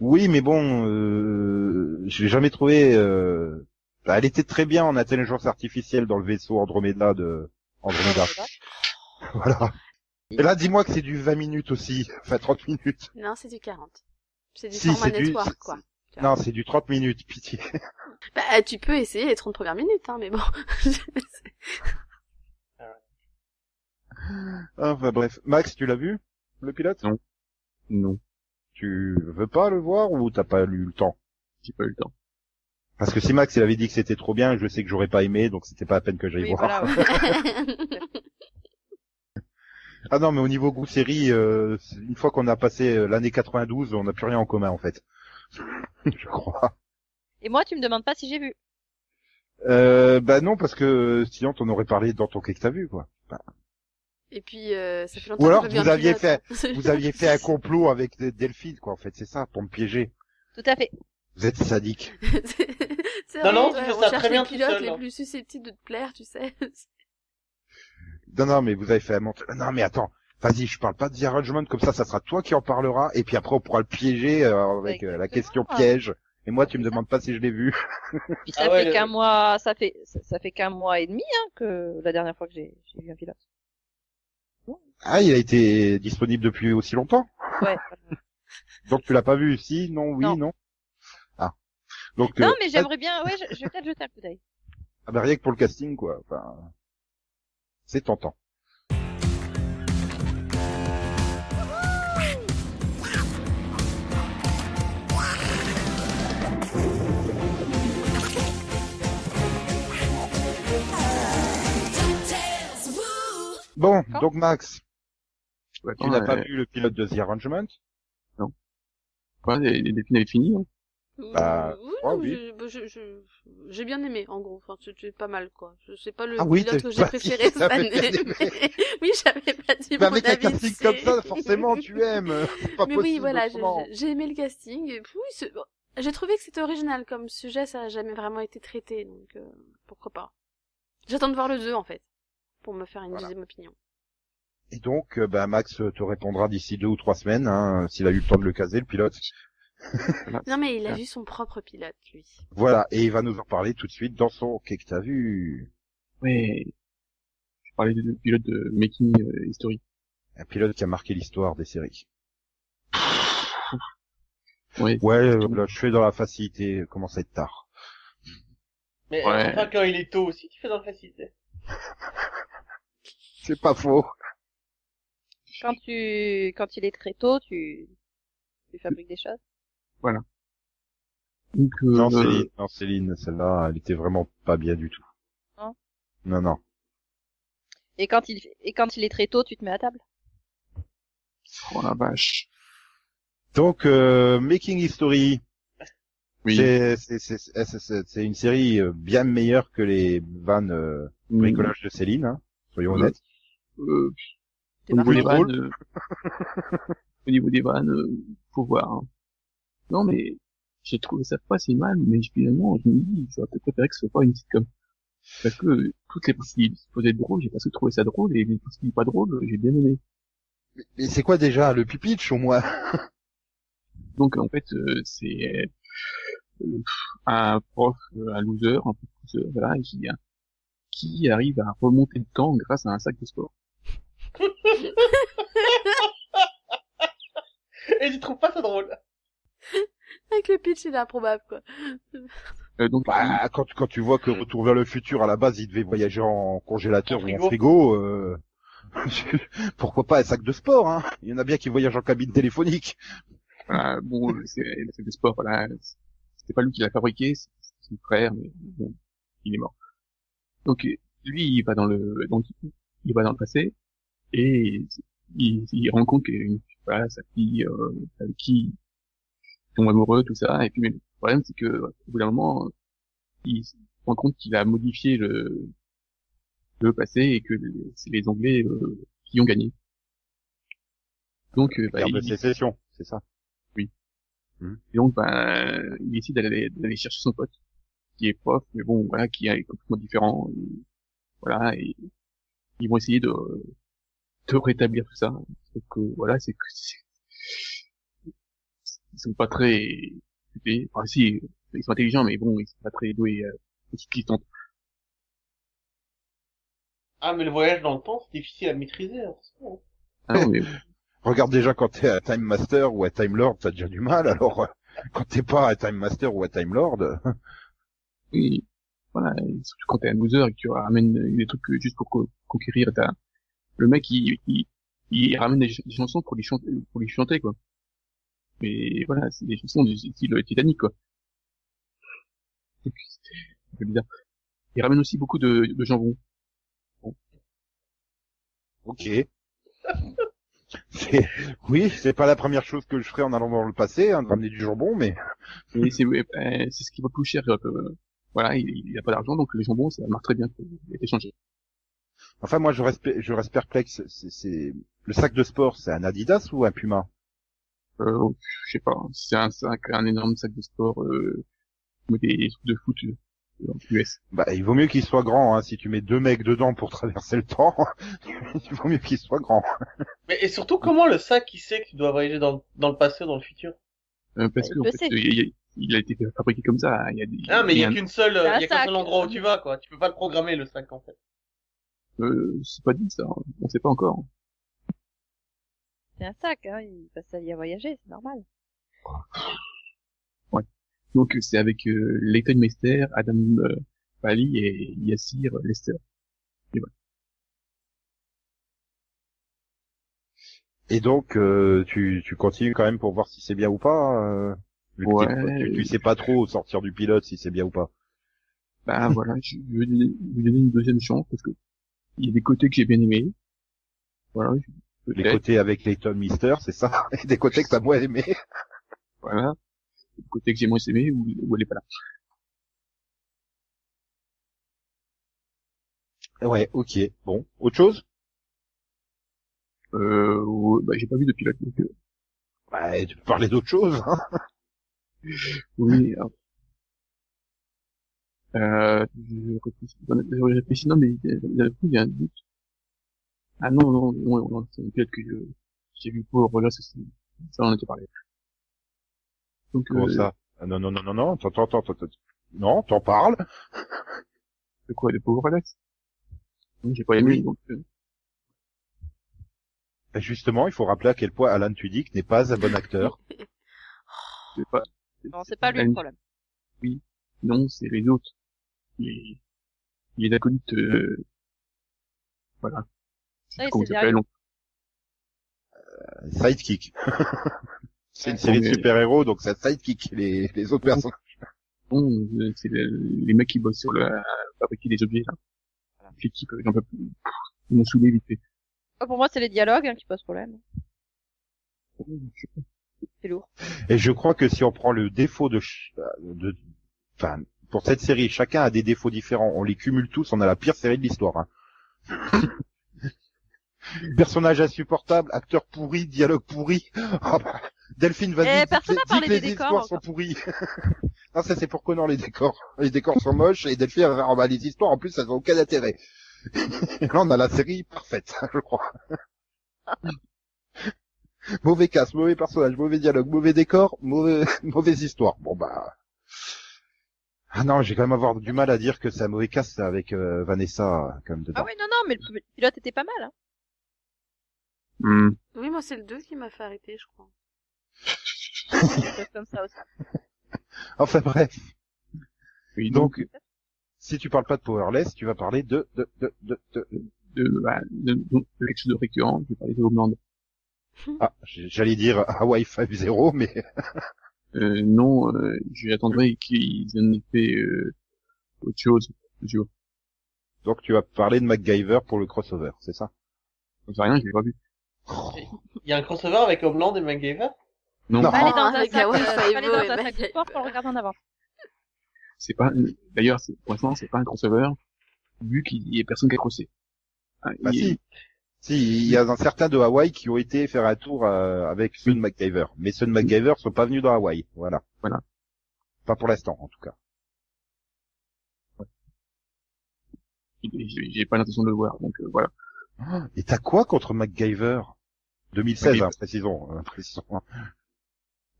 Oui, mais bon, euh, je l'ai jamais trouvé. Euh... bah, elle était très bien en intelligence artificielle dans le vaisseau Andromeda de Andromeda. *laughs* voilà. Et là, dis-moi que c'est du 20 minutes aussi, *laughs* enfin 30 minutes. Non, c'est du 40. C'est du Si, format du- network, quoi. Non, c'est du 30 minutes, pitié. *laughs* Bah, tu peux essayer les 30 premières minutes, hein, mais bon. Enfin bref, Max, tu l'as vu le pilote? Non. Non, Tu veux pas le voir ou t'as pas eu le temps? J'ai pas eu le temps. Parce que si Max il avait dit que c'était trop bien, je sais que j'aurais pas aimé, donc c'était pas la peine que j'aille Oui, voir. voilà, ouais. *laughs* Ah non, mais au niveau goût série, euh, une fois qu'on a passé euh, l'année 92, on n'a plus rien en commun en fait. *laughs* je crois. Et moi, tu me demandes pas si j'ai vu. Euh, bah non, parce que sinon t'en aurais parlé dans ton quai que t'as vu, quoi. Et puis, euh, ça fait longtemps Ou alors, vous aviez pilote, hein. *laughs* Vous aviez fait un complot avec Del- Delphine, quoi, en fait, c'est ça, pour me piéger. Tout à fait. Vous êtes sadique. *laughs* C'est Non, non, tu fais on ça cherche très bien les tout pilotes seul, les hein. plus susceptibles de te plaire, tu sais. *laughs* Non, non, mais vous avez fait un montage. Non, mais attends. Vas-y, je parle pas de The Arrangement, comme ça, ça sera toi qui en parlera, et puis après, on pourra le piéger euh, avec euh, la question piège. Et moi, tu me demandes pas si je l'ai vu. Puis ça Ah ouais, fait le- qu'un mois, ça fait, ça, ça fait qu'un mois et demi, hein, que la dernière fois que j'ai, j'ai vu un pilote. Ah, il a été disponible depuis aussi longtemps. Ouais. *laughs* Donc tu l'as pas vu Si, non, oui, non. Non. Ah. Donc, non, euh, mais j'aimerais bien, ouais, je, je vais peut-être jeter un coup d'œil. ah bah, rien que pour le casting, quoi. Enfin, c'est tentant. Bon, donc Max, Ouais, tu n'as pas euh, vu le pilote de The Arrangement? Quoi, les, les films avaient fini, hein Bah, oui, ouais, non, oui. je- bah, je- je- j'ai bien aimé, en gros. Enfin, c'est c'est pas mal, quoi. Je- C'est pas le Ah oui, pilote que j'ai préféré cette année. mais- *laughs* oui, j'avais pas dit Mais mon avec un avis casting dessus. comme ça, forcément, tu aimes. *laughs* Pas mais possible oui, voilà, j'ai aimé le casting. Et puis, oui, j'ai trouvé que c'était original comme sujet, ça a jamais vraiment été traité, donc euh, pourquoi pas. J'attends de voir le 2, en fait, pour me faire une Voilà. deuxième opinion. Et donc, euh, bah, Max te répondra d'ici deux ou trois semaines, hein, s'il a eu le temps de le caser, le pilote. Non, mais il a vu son propre pilote, lui. Voilà, et il va nous en parler tout de suite dans son Qu'est-ce que t'as vu? Ouais. Je parlais de pilote de Making euh, History. Un pilote qui a marqué l'histoire des séries. Ouais. Ouais, euh, là, je fais dans la facilité, il commence à être tard. Mais Ouais. enfin, quand il est tôt aussi, tu fais dans la facilité. *laughs* C'est pas faux. Quand tu, quand il est très tôt, tu, tu fabriques des choses. Donc, euh, Non, euh, Céline, non, Céline, celle-là, elle était vraiment pas bien du tout. Non Non, non. Et quand il, et quand il est très tôt, tu te mets à table. oh la vache. Donc, euh, Making History, Oui. c'est c'est- c'est- c'est- c'est- c'est une série euh, bien meilleure que les vannes euh, Mm. bricolage de Céline, hein, soyons Ouais. honnêtes. Euh, au niveau des drôle. vannes, euh, *laughs* au niveau des vannes, euh, faut voir. hein. Non, mais j'ai trouvé ça pas si mal, mais finalement, je me dis, j'aurais peut-être préféré que ce soit pas une sitcom. Parce que euh, toutes les parties qui supposaient être drôles, j'ai pas trouvé ça drôle, et les parties pas drôles, j'ai bien aimé. Mais c'est quoi déjà le pipitch au moins? *laughs* Donc en fait, euh, c'est euh, un prof, euh, un loser, un peu loser, voilà, qui, qui arrive à remonter le temps grâce à un sac de sport. *laughs* Et tu trouves pas ça drôle? Avec le pitch, il est improbable, quoi. Euh, donc bah, quand, quand tu vois que Retour vers le futur, à la base, il devait voyager en congélateur En ou en frigo. euh... *laughs* pourquoi pas un sac de sport hein? Il y en a bien qui voyagent en cabine téléphonique. Voilà, bon, euh, c'est le sac de sport, voilà, c'était pas lui qui l'a fabriqué, c'est son frère, mais bon, il est mort. Donc euh, lui, il va dans le, donc il va dans le passé et il, il rend compte qu'il y a une, voilà, sa fille euh, avec qui ils sont amoureux, tout ça, et puis mais le problème c'est que au bout d'un moment, il se rend compte qu'il a modifié le le passé et que c'est les Anglais euh, qui ont gagné. Donc, euh, bah, de il, sécession, c'est ça? Et donc, ben, il décide d'aller, d'aller chercher son pote, qui est prof, mais bon, voilà, qui est complètement différent. et voilà, et ils vont essayer de, de rétablir tout ça. Donc, euh, voilà, c'est que, c'est- ils sont pas très, enfin, si, ils sont intelligents, mais bon, ils sont pas très doués, euh, expliquants. Ah, mais le voyage dans le temps, c'est difficile à maîtriser. attention. Ah non, mais, *laughs* Regarde déjà quand t'es un Time Master ou un Time Lord, t'as déjà du mal, alors euh, quand t'es pas un Time Master ou un Time Lord, oui, voilà, surtout quand t'es un loser et que tu ramènes des trucs juste pour co- conquérir ta, le mec, il, il, il ramène des, ch- des chansons pour les chanter, pour les chanter, quoi. Mais voilà, c'est des chansons du style Titanic, quoi. C'est un peu bizarre. Il ramène aussi beaucoup de, de jambon. ok. C'est- Oui, c'est pas la première chose que je ferais en allant dans le passé, hein, de ramener du jambon, mais Et c'est, euh, ce qui va plus cher, euh, voilà, il, il a pas d'argent, donc le jambon, ça marche très bien, échangé. Enfin moi je reste, je reste perplexe. C'est, c'est le sac de sport, c'est un Adidas ou un Puma? Euh, je sais pas, c'est un sac, un énorme sac de sport, euh, des trucs de foot, euh, en US. Bah, il vaut mieux qu'il soit grand. Hein. Si tu mets deux mecs dedans pour *laughs* traverser le temps, *laughs* il vaut mieux qu'il soit grand. Mais et surtout, comment le sac il sait que tu dois voyager dans, dans le passé ou dans le futur? Euh, parce que en fait, il, il- il a été fabriqué comme ça. Il y a des, Ah, mais il y a un- qu'une seule, il y a qu'un seul endroit où tu vas, quoi. Tu peux pas le programmer, le sac, en fait. Euh, c'est pas dit ça. On sait pas encore. C'est un sac, hein. Il passe sa vie à voyager, c'est normal. Donc euh, c'est avec euh, Leighton Meester, Adam euh, Pally et Yassir Lester. Et donc, euh, tu, tu continues quand même pour voir si c'est bien ou pas. Euh, vu que Ouais. tu, tu sais pas trop au sortir du pilote si c'est bien ou pas. Bah voilà, je vais vais donner une deuxième chance parce que il y a des côtés que j'ai bien aimés. Voilà, Les côtés avec Leighton Mister, c'est ça. *laughs* Et des côtés que t'as moins aimé. *laughs* voilà. du côté que j'ai moins aimé ou, ou elle est pas là. Ouais, ok. Bon, autre chose? Euh, bah, j'ai pas vu de pilote, donc, euh, Ouais, tu peux parler d'autre chose. Hein oui, alors. Euh, je réfléchis, je réfléchis, non, mais il y a, il y a un doute. Ah non, non, non, non, c'est pilote que je- j'ai vu pour là, ça, c'est- ça on en était parlé. Donc, Comment euh, ça? Ah, Non, non, non, non, non, t'entends, t'entends, t'entends. Non, t'en parles? de quoi, de pauvre Alex? Non, j'ai pas aimé, Oui. donc, euh, Justement, il faut rappeler à quel point Alan Tudyk n'est pas un bon acteur. *laughs* c'est pas, Non, c'est pas lui le problème. non, c'est les autres. Les, les acolytes, euh, voilà. Ouais, plus comment s'appellent, Euh, Sidekick. *laughs* c'est une Ouais, série de super-héros, donc c'est sidekick, les, les autres personnes. Non, euh, c'est le- les mecs qui bossent sur le, à fabriquer des objets, là. L'équipe, euh, j'en peux plus. Ils m'ont saoulé vite fait. Ah, Pour moi, c'est les dialogues hein, qui posent problème. Je sais pas. C'est lourd. Et je crois que si on prend le défaut de, ch- de, enfin, pour cette série, chacun a des défauts différents. On les cumule tous, on a la pire série de l'histoire. Hein. *laughs* Personnage insupportable, acteur pourri, dialogue pourri. Oh, bah, Delphine, vas-y, Eh, personne n'a parlé les décors histoires sont pourries. *laughs* non, ça c'est pour Connor les décors. Les décors sont moches et Delphine oh, bah, les histoires en plus elles ont aucun intérêt. *laughs* Là on a la série parfaite, je crois. mauvais casse, mauvais personnage, mauvais dialogue, mauvais décor, mauvais, mauvaise histoire. Bon bah. Ah non, j'ai quand même avoir du mal à dire que c'est un mauvais casse avec euh, Vanessa comme dedans. Ah oui, non, non, mais le pilote était pas mal. Hein. Hmm. Oui, moi, c'est le 2 qui m'a fait arrêter, je crois. *laughs* Des choses comme ça aussi. *laughs* Enfin bref. Oui, donc, Donc, si tu parles pas de Powerless, tu vas parler de de de de, de... de, bah, de, de- de quelque chose de récurrent, je vais parler de Homeland. ah j'allais dire Hawaii 5-0 mais *laughs* Euh, non, euh, j'attendrai qu'ils en aient fait, euh, autre chose, je vois. donc tu vas parler de MacGyver pour le crossover, c'est ça? Sais rien, je l'ai pas vu. Il y a un crossover avec Homeland et MacGyver? Non, Non. Aller dans un avec sac, euh, dans un sac sport pour le regarder en avant. c'est pas, d'ailleurs, c'est- pour l'instant, c'est pas un crossover, vu qu'il y a personne qui a crossé. Ah, Bah il- si. Si, il y a un certain de Hawaï qui ont été faire un tour euh, avec de MacGyver. Mais de MacGyver sont pas venus dans Hawaï. Voilà. Voilà. Pas pour l'instant, en tout cas. J'ai j'ai pas l'intention de le voir, donc euh, voilà. Et t'as quoi contre MacGyver? 2016, MacGyver. hein, précisons. euh, précisons.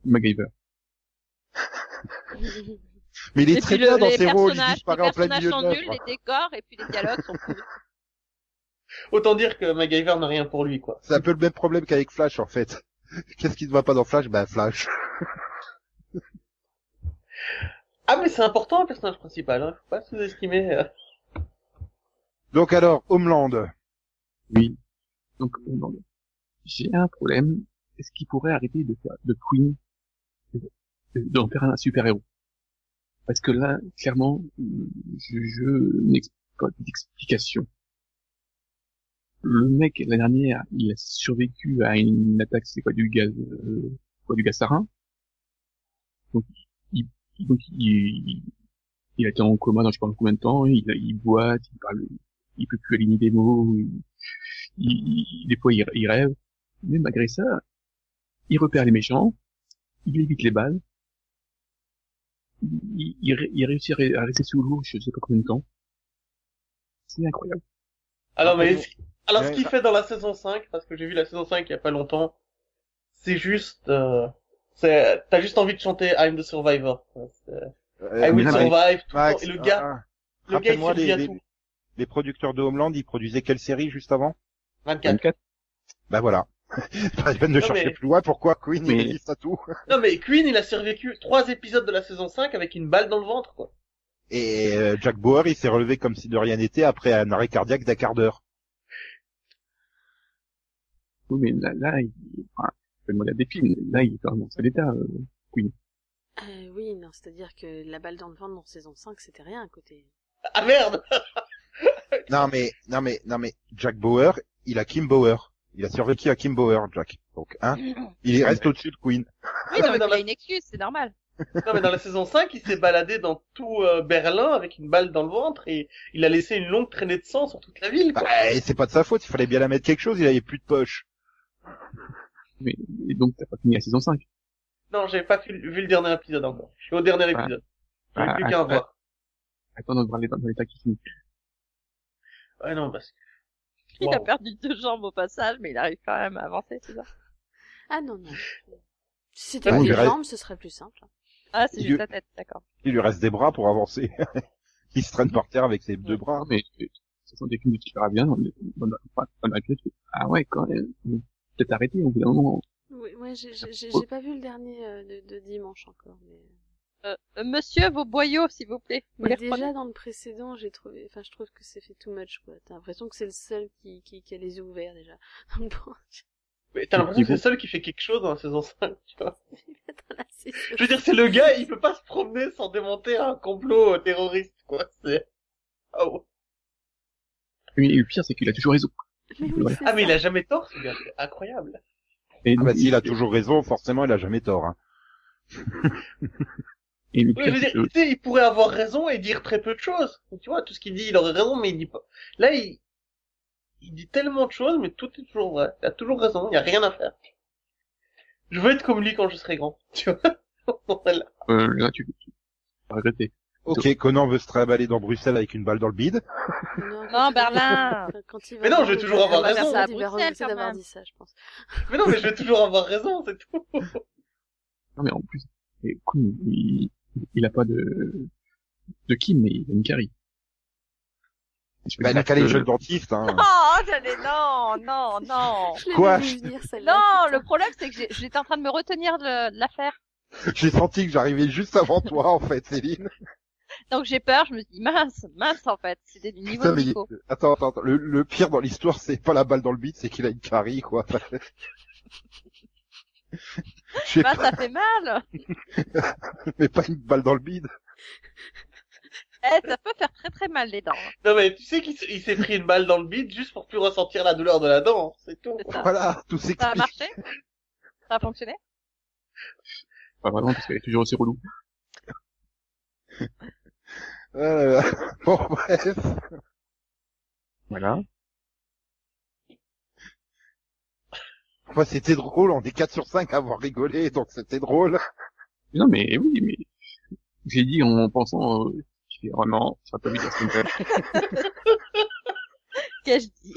MacGyver. Mais il est Et très bien le, dans les ses rôles, il personnages, les disparaît en plein personnages milieu sont de nuls, l'œuvre. les décors et puis les dialogues sont pourris. *laughs* Autant dire que MacGyver n'a rien pour lui, quoi. C'est un peu le même problème qu'avec Flash, en fait. *laughs* Qu'est-ce qui ne va pas dans Flash? Ben, Flash. *laughs* Ah, mais c'est important, le personnage principal, hein. Faut pas sous-estimer. euh. Donc alors, Homeland. Oui. Donc, Homeland. J'ai un problème. Est-ce qu'il pourrait arrêter de faire de Queen, de- d'en faire un super-héros? Parce que là, clairement, je, je n'explique pas d'explication. Le mec, la dernière, il a survécu à une attaque, c'est quoi, du gaz, euh, quoi, du gaz sarin. Donc, il, donc, il, il a été en coma dans je sais pas combien de temps, il, il boite, il parle, il peut plus aligner des mots, il, il- des fois il, il rêve, mais malgré ça, il repère les méchants, il évite les balles, il, il, il réussit à rester sous l'eau, je sais pas combien de temps. C'est incroyable. Alors, mais, alors, ce qu'il ah. fait dans la saison 5, parce que j'ai vu la saison 5 il y a pas longtemps, c'est juste, euh, c'est, t'as juste envie de chanter I'm the Survivor. C'est- Euh, I will survive, tout le Max, temps. Et le gars, ah, ah. le gars, il Rappelle-moi survit les, à les, tout. les producteurs de Homeland, ils produisaient quelle série juste avant? 24. 24. Ben voilà. *laughs* Pas la peine de Non, chercher mais- plus loin pourquoi Queen Mais- il à tout? *laughs* Non, mais Queen, il a survécu trois épisodes de la saison 5 avec une balle dans le ventre, quoi. Et euh, Jack Bauer, il s'est relevé comme si de rien n'était après un arrêt cardiaque d'un quart d'heure. Oui, mais là, là, il, enfin, je vais demander à des films, là, il est quand même dans cet état, euh, Euh, oui, non, c'est-à-dire que la balle dans le ventre dans saison 5, c'était rien à côté. Ah merde! *laughs* Non mais, non mais, non mais, Jack Bauer, il a Kim Bauer. Il a survécu à Kim Bauer, Jack. Donc, hein, *coughs* il reste au-dessus de Queen. Oui, dans il a la- une excuse, c'est normal. Non, mais dans la saison 5, il s'est baladé dans tout euh, Berlin avec une balle dans le ventre et il a laissé une longue traînée de sang sur toute la ville, quoi. Bah, et c'est pas de sa faute, il fallait bien la mettre quelque chose, il avait plus de poche. Mais et donc t'as pas fini la saison 5. Non, j'ai pas vu, vu le dernier épisode encore. Je suis au dernier épisode. J'ai Ah, plus qu'à voir. Attends de voir l'état dans l'état qui finit. Ouais, non, parce que... Il a perdu deux jambes au passage, mais il arrive quand même à avancer, c'est ça Ah non, non. Si c'était reste- jambes, ce serait plus simple. Ah, c'est Il- juste la tête, d'accord. Il lui reste des bras pour avancer. *laughs* il se traîne par terre avec ses deux bras. Mais de toute façon dès que tu verras bien tu fais, ah ouais quand même. Peut-être arrêter au bout d'un moment. Oui, ouais, j'ai j'ai- j'ai- j'ai pas vu le dernier euh, de, de dimanche encore, mais... Euh, euh, monsieur, vos boyaux, s'il vous plaît. Vous Mais déjà dans le précédent, j'ai trouvé, enfin je trouve que c'est fait too much quoi. T'as l'impression que c'est le seul qui, qui, qui a les yeux ouverts déjà. *laughs* Donc bon, Mais t'as l'impression que c'est le seul qui fait quelque chose dans la saison 5, tu vois. *laughs* dans la saison. Je veux dire, c'est le gars, il peut pas se promener sans démonter un complot terroriste, quoi. C'est... Oh. Et le pire c'est qu'il a toujours raison. Mais oui, Ouais. c'est Ah, mais il a jamais tort, ce gars. C'est incroyable. Et, Ah bah s'il a toujours raison, forcément il a jamais tort. Hein. *laughs* Et le Oui, pire je veux c'est dire, que tu sais, il pourrait avoir raison et dire très peu de choses. Tu vois, tout ce qu'il dit, il aurait raison, mais il dit pas. Là, il, il dit tellement de choses, mais tout est toujours vrai. Il a toujours raison, il y a rien à faire. Je veux être comme lui quand je serai grand. *laughs* Tu vois? Voilà. euh, là tu, tu regretter. Ok, Conan veut se trimballer dans Bruxelles avec une balle dans le bide. Non, Non, Berlin. Quand il va Mais non, je vais toujours avoir raison. ça, À Il va Bruxelles, quand même. dit ça, je pense. Mais non, mais je vais toujours avoir raison, c'est tout. Non mais en plus, il, il a pas de de Kim mais il a une carie. Bah, il a chez le dentiste. Hein. *laughs* Oh, j'allais, non, non, non. *laughs* Je Quoi vu venir, *laughs* celle-là, Non, le problème, c'est que j'étais en train de me retenir de, de l'affaire. J'ai senti que j'arrivais juste avant toi en fait, Céline. Donc j'ai peur, je me dis, mince, mince, en fait. C'était du niveau Putain, de mais- Nico. Attends, attends, attends. Le, le pire dans l'histoire, c'est pas la balle dans le bide, c'est qu'il a une carie, quoi. *laughs* Je sais Bah, pas, ça fait mal. *laughs* mais pas une balle dans le bide. Eh, ça peut faire très très mal les dents. Non, mais tu sais qu'il s- il s'est pris une balle dans le bide juste pour plus ressentir la douleur de la dent. C'est tout. C'est ça. Voilà, tout Ça a s'explique. marché? Ça a fonctionné? Pas vraiment parce qu'elle est toujours aussi relou. Euh, *laughs* bon, bref. Voilà. Moi, c'était drôle, on est 4 sur 5 à avoir rigolé, donc c'était drôle. Non mais oui mais j'ai dit en pensant euh, je fais oh non, ça va pas vite la semaine prochaine. Qu'ai-je dit?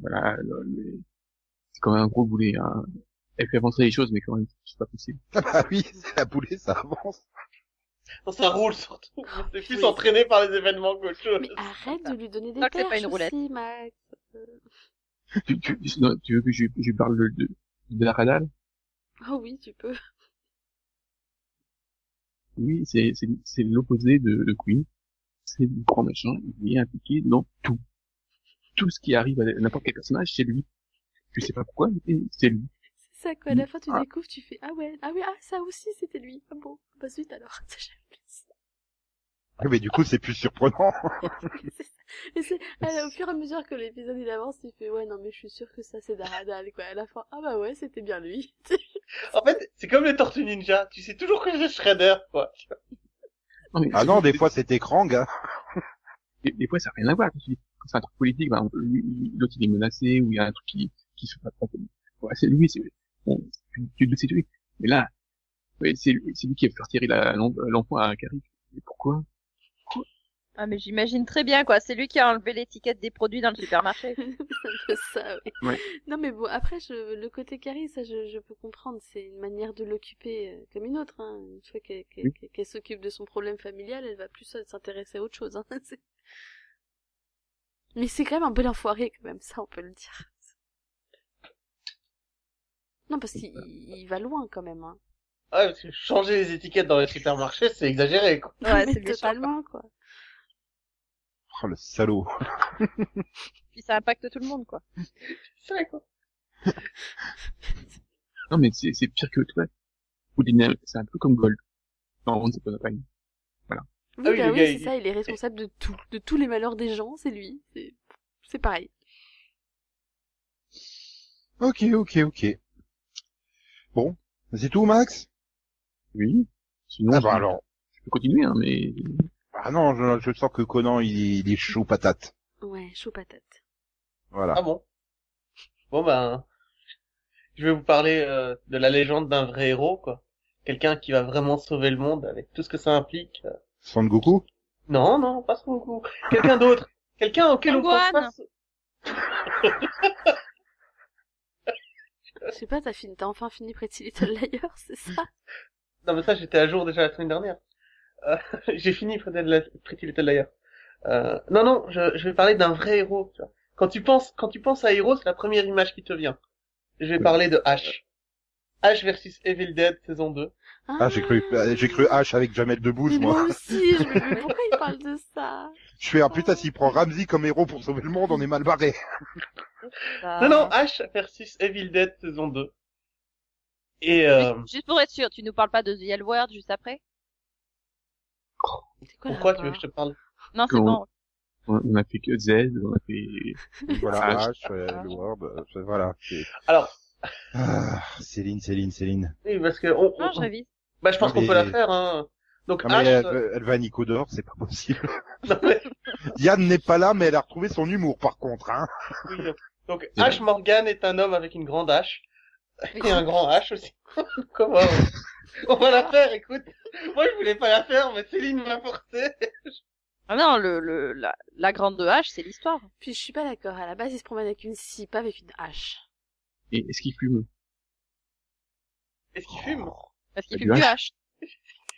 Voilà, c'est quand même un gros boulet. Hein. Elle fait avancer les choses mais quand même c'est pas possible. *laughs* Ah oui, c'est la boulée, ça avance. Non, ça roule surtout. C'est plus Oui. entraîné par les événements qu'autre chose. Mais arrête de lui donner des que c'est pas perches une roulette. aussi, Max. Tu, tu, non, tu veux que je, je parle de, de, de la radale Oh oui, tu peux. Oui, c'est c'est c'est l'opposé de, de Queen. C'est le grand machin, il est impliqué dans tout. Tout ce qui arrive à n'importe quel personnage, c'est lui. Je sais pas pourquoi, mais c'est lui. C'est ça, quoi. À la fin, tu Ah. découvres, tu fais, ah ouais, ah oui, ah, ça aussi, c'était lui. Ah bon, pas suite alors. *laughs* Ça, j'aime plus. Oui, Mais du coup, c'est plus surprenant. *laughs* C'est ça. Et c'est, à- au fur et à mesure que l'épisode il avance, tu fais, ouais, non, mais je suis sûre que ça, c'est Daradal, quoi. À la fin, ah bah ouais, c'était bien lui. En fait, c'est comme les Tortues Ninja. Tu sais toujours que c'est Shredder, quoi. Non, mais Ah non, des fois, c'était Krang. Hein. des, des fois, ça n'a rien à voir. Quand c'est un truc politique, ben, lui- lui- l'autre il est menacé, ou il y a un truc qui, qui se passe pas comme... Ouais, c'est lui, c'est, bon, tu, tu te dis, c'est lui. Mais là, c'est lui, c'est lui qui a fait retirer la- l'en- l'enfant à Carrie. Mais pourquoi? Ah mais j'imagine très bien quoi, c'est lui qui a enlevé l'étiquette des produits dans le supermarché. *laughs* c'est un peu ça, oui. Ouais. Non, mais bon, après, je, le côté carré, ça, je, je peux comprendre. C'est une manière de l'occuper euh, comme une autre, hein. Une fois qu'elle Oui. s'occupe de son problème familial, elle va plus s'intéresser à autre chose, hein. *laughs* Mais c'est quand même un bel enfoiré, quand même, ça, on peut le dire. Non, parce qu'il il va loin, quand même, hein. Ouais, parce que changer les étiquettes dans les supermarchés, c'est exagéré, quoi. Ouais, c'est *laughs* totalement, quoi. Oh, le salaud. *laughs* Puis ça impacte tout le monde quoi. C'est vrai, quoi. *laughs* Non, mais c'est, c'est pire que toi. Houdini, c'est un peu comme Gold. Non, on ne sait pas, pas. Oui, Ah oui, bah le oui, gars, c'est il- ça, il est responsable de tout, de tous les malheurs des gens, c'est lui. C'est, c'est pareil. Ok, ok, ok. C'est tout, Max? Oui. Sinon, Ah je- bah alors. je peux continuer, hein, mais Ah non, je, je sens que Conan, il, il est chaud patate. Ouais, chaud patate. Voilà. Ah bon? Bon ben, je vais vous parler euh, de la légende d'un vrai héros, quoi. Quelqu'un qui va vraiment sauver le monde avec tout ce que ça implique. Son Goku? Non, non, pas son coup. Quelqu'un d'autre. Quelqu'un auquel on pense pas. *laughs* Je sais pas, t'as fini, t'as enfin fini Pretty Little Liars, *laughs* c'est ça? Non mais ça, j'étais à jour déjà la semaine dernière. Euh, *laughs* J'ai fini Pretty Little Liars. Euh, non, non, je, je vais parler d'un vrai héros. Tu vois. Quand tu penses, quand tu penses à héros, c'est la première image qui te vient. Je vais parler de H. H versus Evil Dead saison 2. Ah, j'ai cru, euh, j'ai cru H avec Jamel Debbouze, moi. moi aussi, je me *laughs* dis, mais pourquoi il parle de ça Je fais, ah putain, s'il prend Ramsey comme héros pour sauver le monde, on est mal barré. Bah, Non, non, H versus Evil Dead saison 2. Et euh, Juste, juste pour être sûr, tu nous parles pas de The L Word juste après? Quoi pourquoi tu veux que je te parle? Non, c'est bon. on a fait que Z, on a fait... Voilà, H. H, euh, Word, voilà. Alors, Ah, Céline, Céline, Céline. oui, parce que on, Non, on- je révise. bah, je pense qu'on peut la faire. Hein. Donc Non, mais H, elle, elle va à Nico d'or, c'est pas possible. *laughs* non, mais- *laughs* Yann n'est pas là, mais elle a retrouvé son humour, par contre, hein. oui, donc- H Morgan est un homme avec une grande hache et un grand H aussi. *laughs* Comment on... on va la faire, écoute. Moi, je voulais pas la faire, mais Céline m'a forcé. Ah non, le, le, la, la grande de H, c'est l'histoire. Puis je suis pas d'accord, à la base il se promène avec une scie, pas avec une hache. Et est-ce qu'il fume Est-ce qu'il fume? Parce qu'il fume du H. H. *laughs*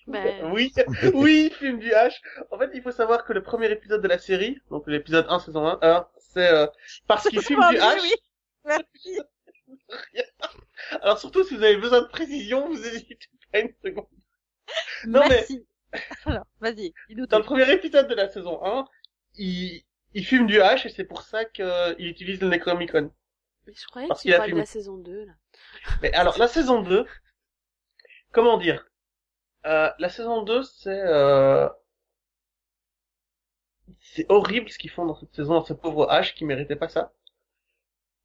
Ben, Oui, *laughs* *laughs* oui, il fume du H. En fait, il faut savoir que le premier épisode de la série, donc l'épisode 1, saison 1, euh, c'est euh, parce qu'il fume du Oui, H. oui. Merci. Alors surtout, si vous avez besoin de précision, vous hésitez pas une seconde. Non, mais- Merci. Alors, vas-y, Dans le premier épisode de la saison 1, il, il fume du H et c'est pour ça qu'il utilise le Necromicon. Mais je croyais que qu'il tu parlais de la saison 2, là. Mais alors, la saison 2, comment dire euh, La saison 2, c'est... Euh... C'est horrible ce qu'ils font dans cette saison, dans ce pauvre H qui méritait pas ça.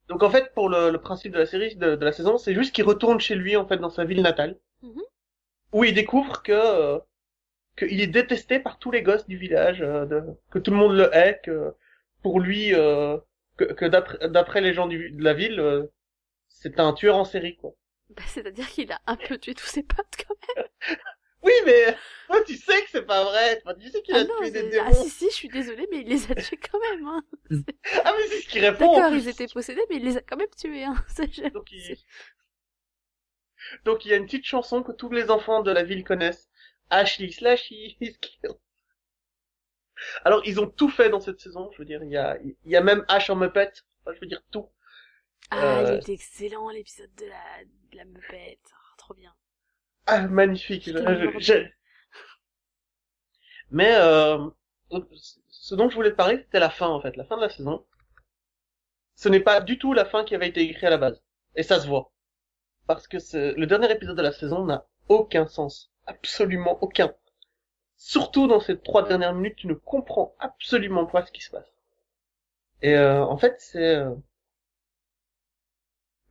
Donc en fait, pour le, le principe de la série, de, de la saison, c'est juste qu'il retourne chez lui, en fait, dans sa ville natale. Mhm. Où il découvre que... euh, qu'il est détesté par tous les gosses du village, euh, de, que tout le monde le hait, que pour lui, euh, que, que d'après les gens du, de la ville, euh, c'est un tueur en série, quoi. Bah, c'est-à-dire qu'il a un peu tué tous ses potes, quand même. *laughs* Oui, mais toi, tu sais que c'est pas vrai. Toi, tu sais qu'il Ah a non, tué des démons. ah si, si, je suis désolée, mais il les a tués quand même, hein. *laughs* Ah, mais c'est ce qu'il répond. D'accord, ils étaient possédés, mais il les a quand même tués, hein. *laughs* Donc il... Donc il y a une petite chanson que tous les enfants de la ville connaissent. Ashley slash is killed. Alors ils ont tout fait dans cette saison. Je veux dire, il y a, il y a même Ash en Muppet. Enfin, je veux dire tout. Ah, Euh, il était excellent, l'épisode de la, de la meupette. Oh, trop bien. Ah, magnifique. Je- je- *laughs* Mais euh, ce dont je voulais te parler, c'était la fin en fait, la fin de la saison. Ce n'est pas du tout la fin qui avait été écrite à la base, et ça se voit, parce que le dernier épisode de la saison n'a aucun sens, absolument aucun. Surtout dans ces trois dernières minutes, tu ne comprends absolument pas ce qui se passe. Et euh, en fait, c'est euh,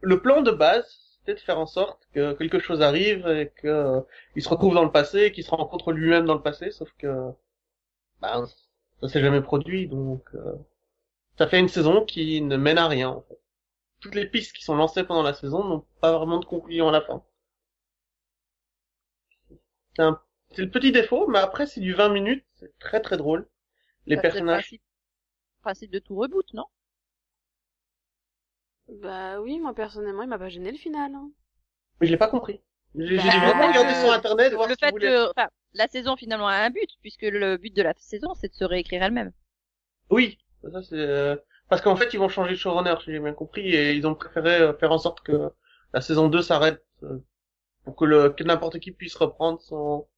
le plan de base, c'était de faire en sorte que quelque chose arrive et que euh, se retrouve dans le passé, qu'il se rencontre lui-même dans le passé, sauf que bah, ça s'est jamais produit, donc euh, ça fait une saison qui ne mène à rien en fait. Toutes les pistes qui sont lancées pendant la saison n'ont pas vraiment de conclusion à la fin. C'est un... c'est le petit défaut, mais après c'est du 20 minutes, c'est très très drôle. Les Bah, c'est le personnages, principe, principe de tout reboot, non? Bah oui, moi personnellement, il m'a pas gêné le final. Hein. mais je l'ai pas compris. J'ai Bah, vraiment regardé sur internet voir Le fait que, enfin, la saison finalement a un but, puisque le but de la saison, c'est de se réécrire elle-même. Oui, ça c'est euh, parce qu'en fait ils vont changer de showrunner, si j'ai bien compris, et ils ont préféré euh, faire en sorte que la saison 2 s'arrête euh, pour que le que n'importe qui puisse reprendre sans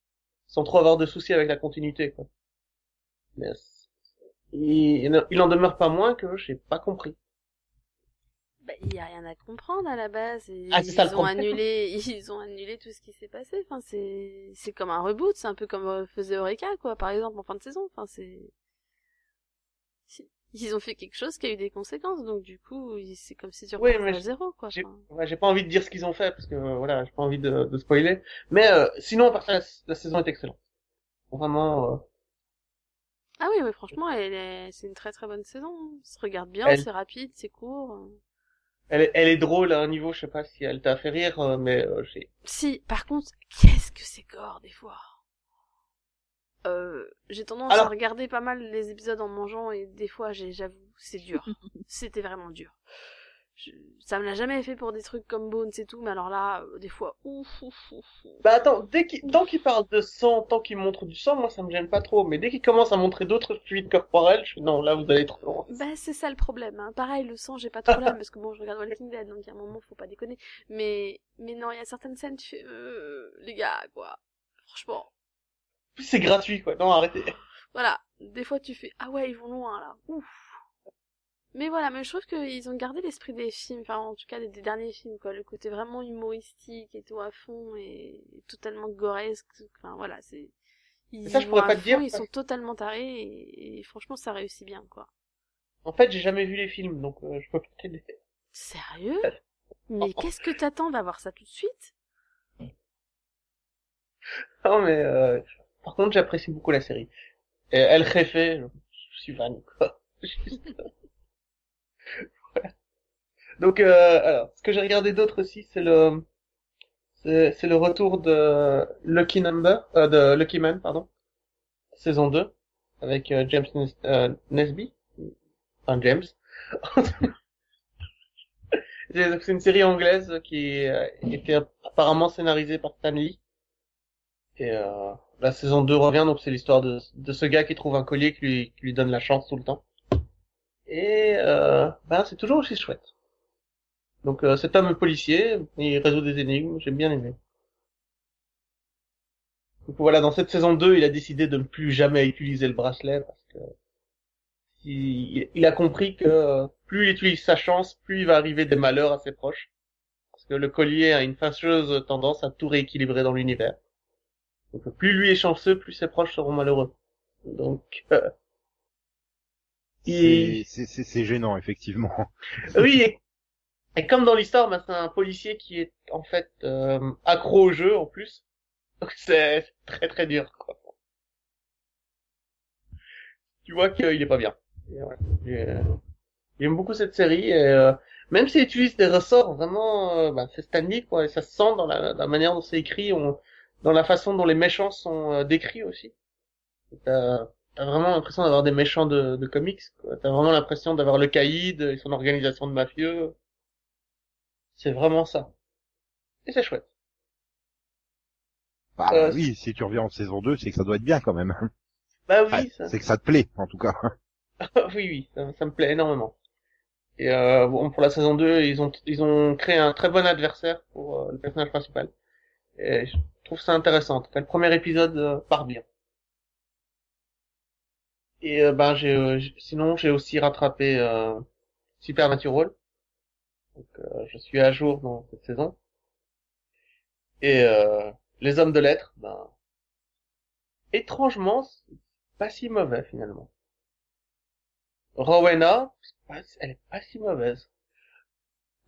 sans trop avoir de soucis avec la continuité quoi. Mais il, il en- demeure pas moins que j'ai pas compris. Bah, il y a rien à comprendre à la base. Et Ah, ils ont annulé, *laughs* ils ont annulé tout ce qui s'est passé. Enfin, c'est, c'est comme un reboot. C'est un peu comme euh, faisait Eureka, quoi, par exemple, en fin de saison. Enfin, c'est, ils ont fait quelque chose qui a eu des conséquences, donc du coup, c'est comme si tu Oui, mais à zéro, quoi. j'ai- Ouais, pas envie de dire ce qu'ils ont fait parce que euh, voilà, j'ai pas envie de, de spoiler. Mais euh, sinon, à part ça, la, la saison est excellente. Vraiment. euh, Ah oui, mais franchement, elle est... c'est une très très bonne saison. Ça se regarde bien, Elle- c'est rapide, c'est court. elle, est, elle est drôle à un niveau, je sais pas si elle t'a fait rire, euh, mais euh, j'ai. Si, par contre, qu'est-ce que c'est gore des fois euh, J'ai tendance Alors- à regarder pas mal les épisodes en mangeant et des fois, j'avoue, c'est dur. *laughs* C'était vraiment dur. Je- Ça me l'a jamais fait pour des trucs comme Bones et tout, mais alors là, euh, des fois, ouf, ouf, ouf. ouf. Bah attends, dès qu'il, tant qu'il parle de sang, tant qu'il montre du sang, moi ça me gêne pas trop. Mais dès qu'il commence à montrer d'autres fluides corporels, je suis non, là vous allez trop loin. Bah, c'est ça le problème. Hein. Pareil, le sang, j'ai pas de problème *laughs* parce que bon, je regarde Walking Dead, donc à un moment, faut pas déconner. Mais, mais non, il y a certaines scènes, tu fais, euh, les gars, quoi. Franchement. Plus, c'est gratuit quoi. Non, arrêtez. Voilà, des fois tu fais ah ouais ils vont loin là, ouf. Mais voilà, mais je trouve qu'ils ont gardé l'esprit des films, enfin en tout cas des, des derniers films quoi, le côté vraiment humoristique et tout à fond et totalement goresque, enfin voilà c'est. Ils Ça, je pourrais pas te dire, Ils sont totalement tarés et, et franchement ça réussit bien quoi. En fait, j'ai jamais vu les films, donc euh, je peux pas t'aider. Sérieux? Mais qu'est-ce que t'attends d'avoir ça tout de suite? Non mais euh, par contre, j'apprécie beaucoup la série. Et El Jefe, je, suis fan quoi. *laughs* Voilà. Donc euh, alors, ce que j'ai regardé d'autre aussi, c'est le c'est le retour de Lucky Number, euh, de Lucky Man, pardon, saison 2 avec euh, James euh, Nesby, enfin James. *laughs* C'est une série anglaise qui euh, était apparemment scénarisée par Stan Lee. Et euh, la saison 2 revient, donc c'est l'histoire de, ce gars qui trouve un collier qui lui, donne la chance tout le temps. Et euh, ben, c'est toujours aussi chouette. Donc euh, cet homme policier, il résout des énigmes, j'ai bien aimé. Donc voilà, dans cette saison 2, il a décidé de ne plus jamais utiliser le bracelet parce que il, il a compris que plus il utilise sa chance, plus il va arriver des malheurs à ses proches. Parce que le collier a une fâcheuse tendance à tout rééquilibrer dans l'univers. Donc plus lui est chanceux, plus ses proches seront malheureux. Donc euh, il- C'est- C'est c'est- c'est gênant, effectivement. *laughs* oui, et, et comme dans l'histoire, ben, c'est un policier qui est en fait euh, accro au jeu en plus. Donc c'est très très dur. Quoi. Tu vois qu'il est pas bien. Et ouais, j'ai- J'aime beaucoup cette série et euh, même s'il utilise des ressorts vraiment, euh, ben, c'est Stanley quoi, et ça se sent dans la, dans la manière dont c'est écrit, on- dans la façon dont les méchants sont euh, décrits aussi. T'as vraiment l'impression d'avoir des méchants de, de comics. quoi. T'as vraiment l'impression d'avoir le caïd et son organisation de mafieux. C'est vraiment ça. Et c'est chouette. Bah Euh, oui, si tu reviens en saison 2, c'est que ça doit être bien quand même. Bah oui, Ouais, ça... c'est que ça te plaît, en tout cas. *laughs* oui, oui, ça, ça me plaît énormément. Et euh, bon, pour la saison 2, ils ont ils ont créé un très bon adversaire pour euh, le personnage principal. Et je trouve ça intéressant. En tout cas, le premier épisode euh, part bien. Et euh, ben j'ai euh, sinon j'ai aussi rattrapé euh, Supernatural. Donc je suis à jour dans cette saison. Et les hommes de lettres, ben étrangement, pas si mauvais finalement. Rowena, elle est pas si mauvaise.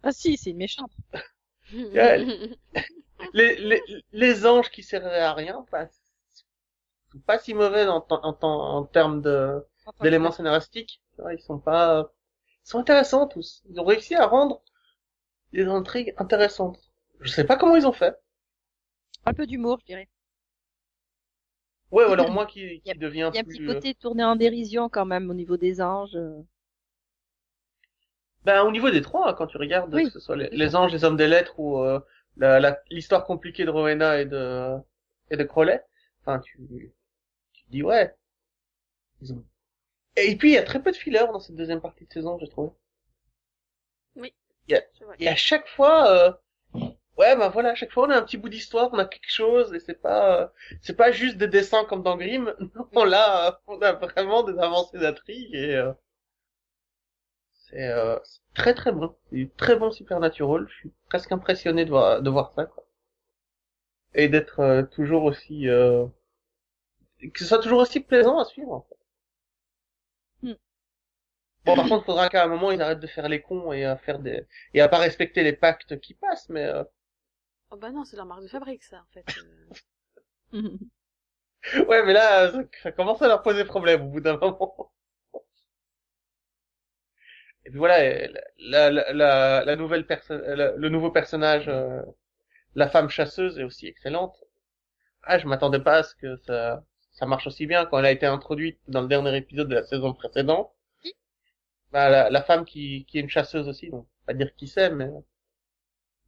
Ah si, c'est une méchante. *laughs* *laughs* les, les, les anges qui servaient à rien, bah, sont pas si mauvais en, en, en, en termes de, d'éléments scénaristiques. Ils sont pas, ils sont intéressants tous. Ils ont réussi à rendre des intrigues intéressantes. Je sais pas comment ils ont fait. Un peu d'humour, je dirais. Ouais, ou alors moi qui, *laughs* qui deviens Il y a un plus, petit euh, côté tourné en dérision quand même au niveau des anges. euh. Ben, au niveau des trois, hein, quand tu regardes, Oui. que ce soit les, les anges, les hommes des lettres ou euh, l'histoire compliquée de Rowena et de et de Crowley, enfin, tu, tu dis ouais. Et puis il y a très peu de fillers dans cette deuxième partie de saison, je trouve. C'est vrai. Et à chaque fois, euh, ouais, ben voilà, à chaque fois on a un petit bout d'histoire, on a quelque chose, et c'est pas, euh, c'est pas juste des dessins comme dans Grimm. Non, là, euh, on a vraiment des avancées d'intrigue et euh, c'est euh, très très bon, c'est du très bon Supernatural. Je suis presque impressionné de voir de voir ça, quoi. Et d'être euh, toujours aussi, euh, que ce soit toujours aussi plaisant à suivre. En fait. Bon, par contre, faudra qu'à un moment, ils arrêtent de faire les cons et à faire des, et à pas respecter les pactes qui passent, mais, euh, Oh bah non, c'est leur marque de fabrique, ça, en fait. euh. *laughs* ouais, mais là, ça commence à leur poser problème au bout d'un moment. Et puis voilà, et la, la, la, la nouvelle personne, le nouveau personnage, euh, la femme chasseuse est aussi excellente. Ah, je m'attendais pas à ce que ça, ça marche aussi bien quand elle a été introduite dans le dernier épisode de la saison précédente. Qui Bah, la, la femme qui, qui est une chasseuse aussi, donc pas dire qui c'est, mais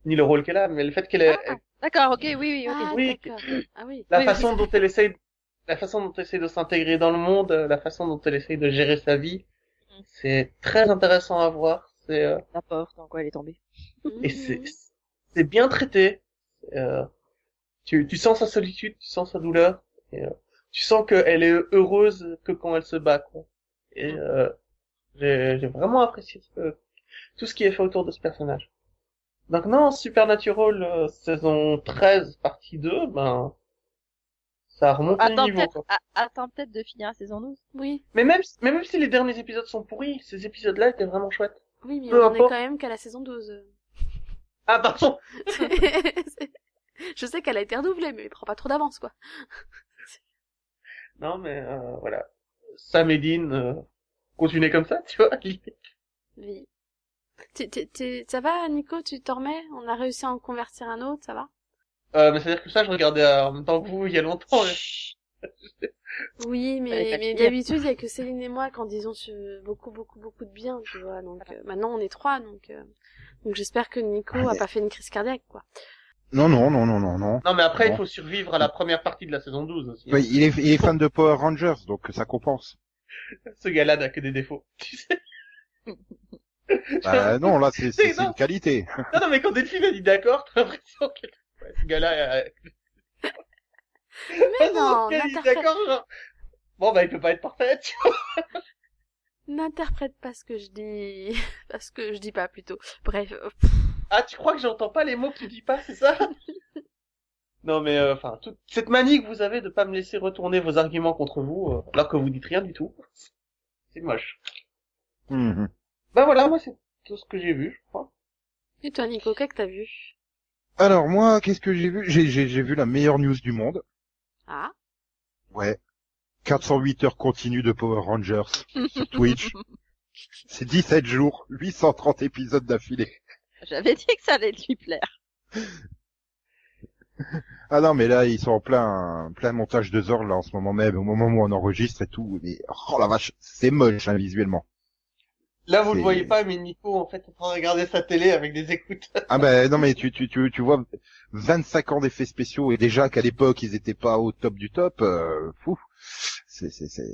ni le rôle qu'elle a, mais le fait qu'elle est, Ah, D'accord, ok, oui, oui, ok. Ah, Oui. d'accord. Ah oui. la Oui, façon oui. dont elle essaye la façon dont elle essaye de s'intégrer dans le monde euh, la façon dont elle essaye de gérer sa vie. C'est très intéressant à voir c'est euh, La pauvre, dans quoi elle est tombée. et c'est c'est bien traité euh, tu tu sens sa solitude tu sens sa douleur et, euh, tu sens qu'elle est heureuse que quand elle se bat quoi. Et euh, j'ai j'ai vraiment apprécié ce- tout ce qui est fait autour de ce personnage. Donc non Supernatural euh, saison 13 partie 2 ben ça remonte Attends niveau ah, attends peut-être de finir la saison 12. Oui, Mais même, mais même si les derniers épisodes sont pourris, ces épisodes-là étaient vraiment chouettes. oui, mais Peu on est quand même qu'à la saison 12. *laughs* Ah, pardon *laughs* Je sais qu'elle a été renouvelée, mais prends pas trop d'avance, quoi. Non, mais euh, voilà. Sam et Dean, euh, continuez comme ça, *laughs* tu vois. Oui. Tu- tu- tu- ça va, Nico, tu t'en remets? On a réussi à en convertir un autre, ça va? Euh, Mais c'est-à-dire que ça, je regardais euh, en même temps que vous, il y a longtemps. mais- Oui, *laughs* mais, mais d'habitude, il y a que Céline et moi quand disons beaucoup, beaucoup, beaucoup de bien, tu vois. Donc euh, maintenant, on est trois, donc euh, donc j'espère que Nico a Ouais. pas fait une crise cardiaque, quoi. Non, non, non, non, non, non. Non, mais après, il faut survivre à la première partie de la saison 12 aussi. Ouais, il est, il est fan de Power Rangers, donc ça compense. *laughs* Ce gars-là n'a que des défauts. *laughs* Tu sais Bah, non, là, c'est, une qualité. non, non, mais quand Delphine a dit d'accord, t'as l'impression que ouais, ce gars-là... Euh... Mais *laughs* non, d'accord, genre... Bon, bah, il peut pas être parfait, tu vois. n'interprète pas ce que je dis, *laughs* parce que je dis pas plutôt. Bref, euh, Ah, tu crois que j'entends pas les mots que tu dis pas, c'est ça? *laughs* Non, mais euh, enfin, toute cette manie que vous avez de pas me laisser retourner vos arguments contre vous, euh, alors que vous dites rien du tout, c'est moche. Mhm. Bah voilà, moi c'est tout ce que j'ai vu, je crois. et toi, Nico, qu'est-ce que t'as vu? Alors, moi, qu'est-ce que j'ai vu? J'ai, vu la meilleure news du monde. Ah, Ouais. 408 heures continues de Power Rangers sur Twitch. *laughs* C'est 17 jours, 830 épisodes d'affilée. J'avais dit que ça allait lui plaire. Ah non, mais là, ils sont en plein, plein montage de Zor, là, en ce moment même, au moment où on enregistre et tout. Mais, oh la vache, c'est moche, hein, visuellement. Là, vous le voyez pas, mais Nico, en fait, est en train de regarder sa télé avec des écouteurs. *laughs* Ah ben, non, mais tu, tu, tu, tu vois, 25 ans d'effets spéciaux, et déjà qu'à l'époque, ils étaient pas au top du top, euh, fou. C'est, c'est, c'est...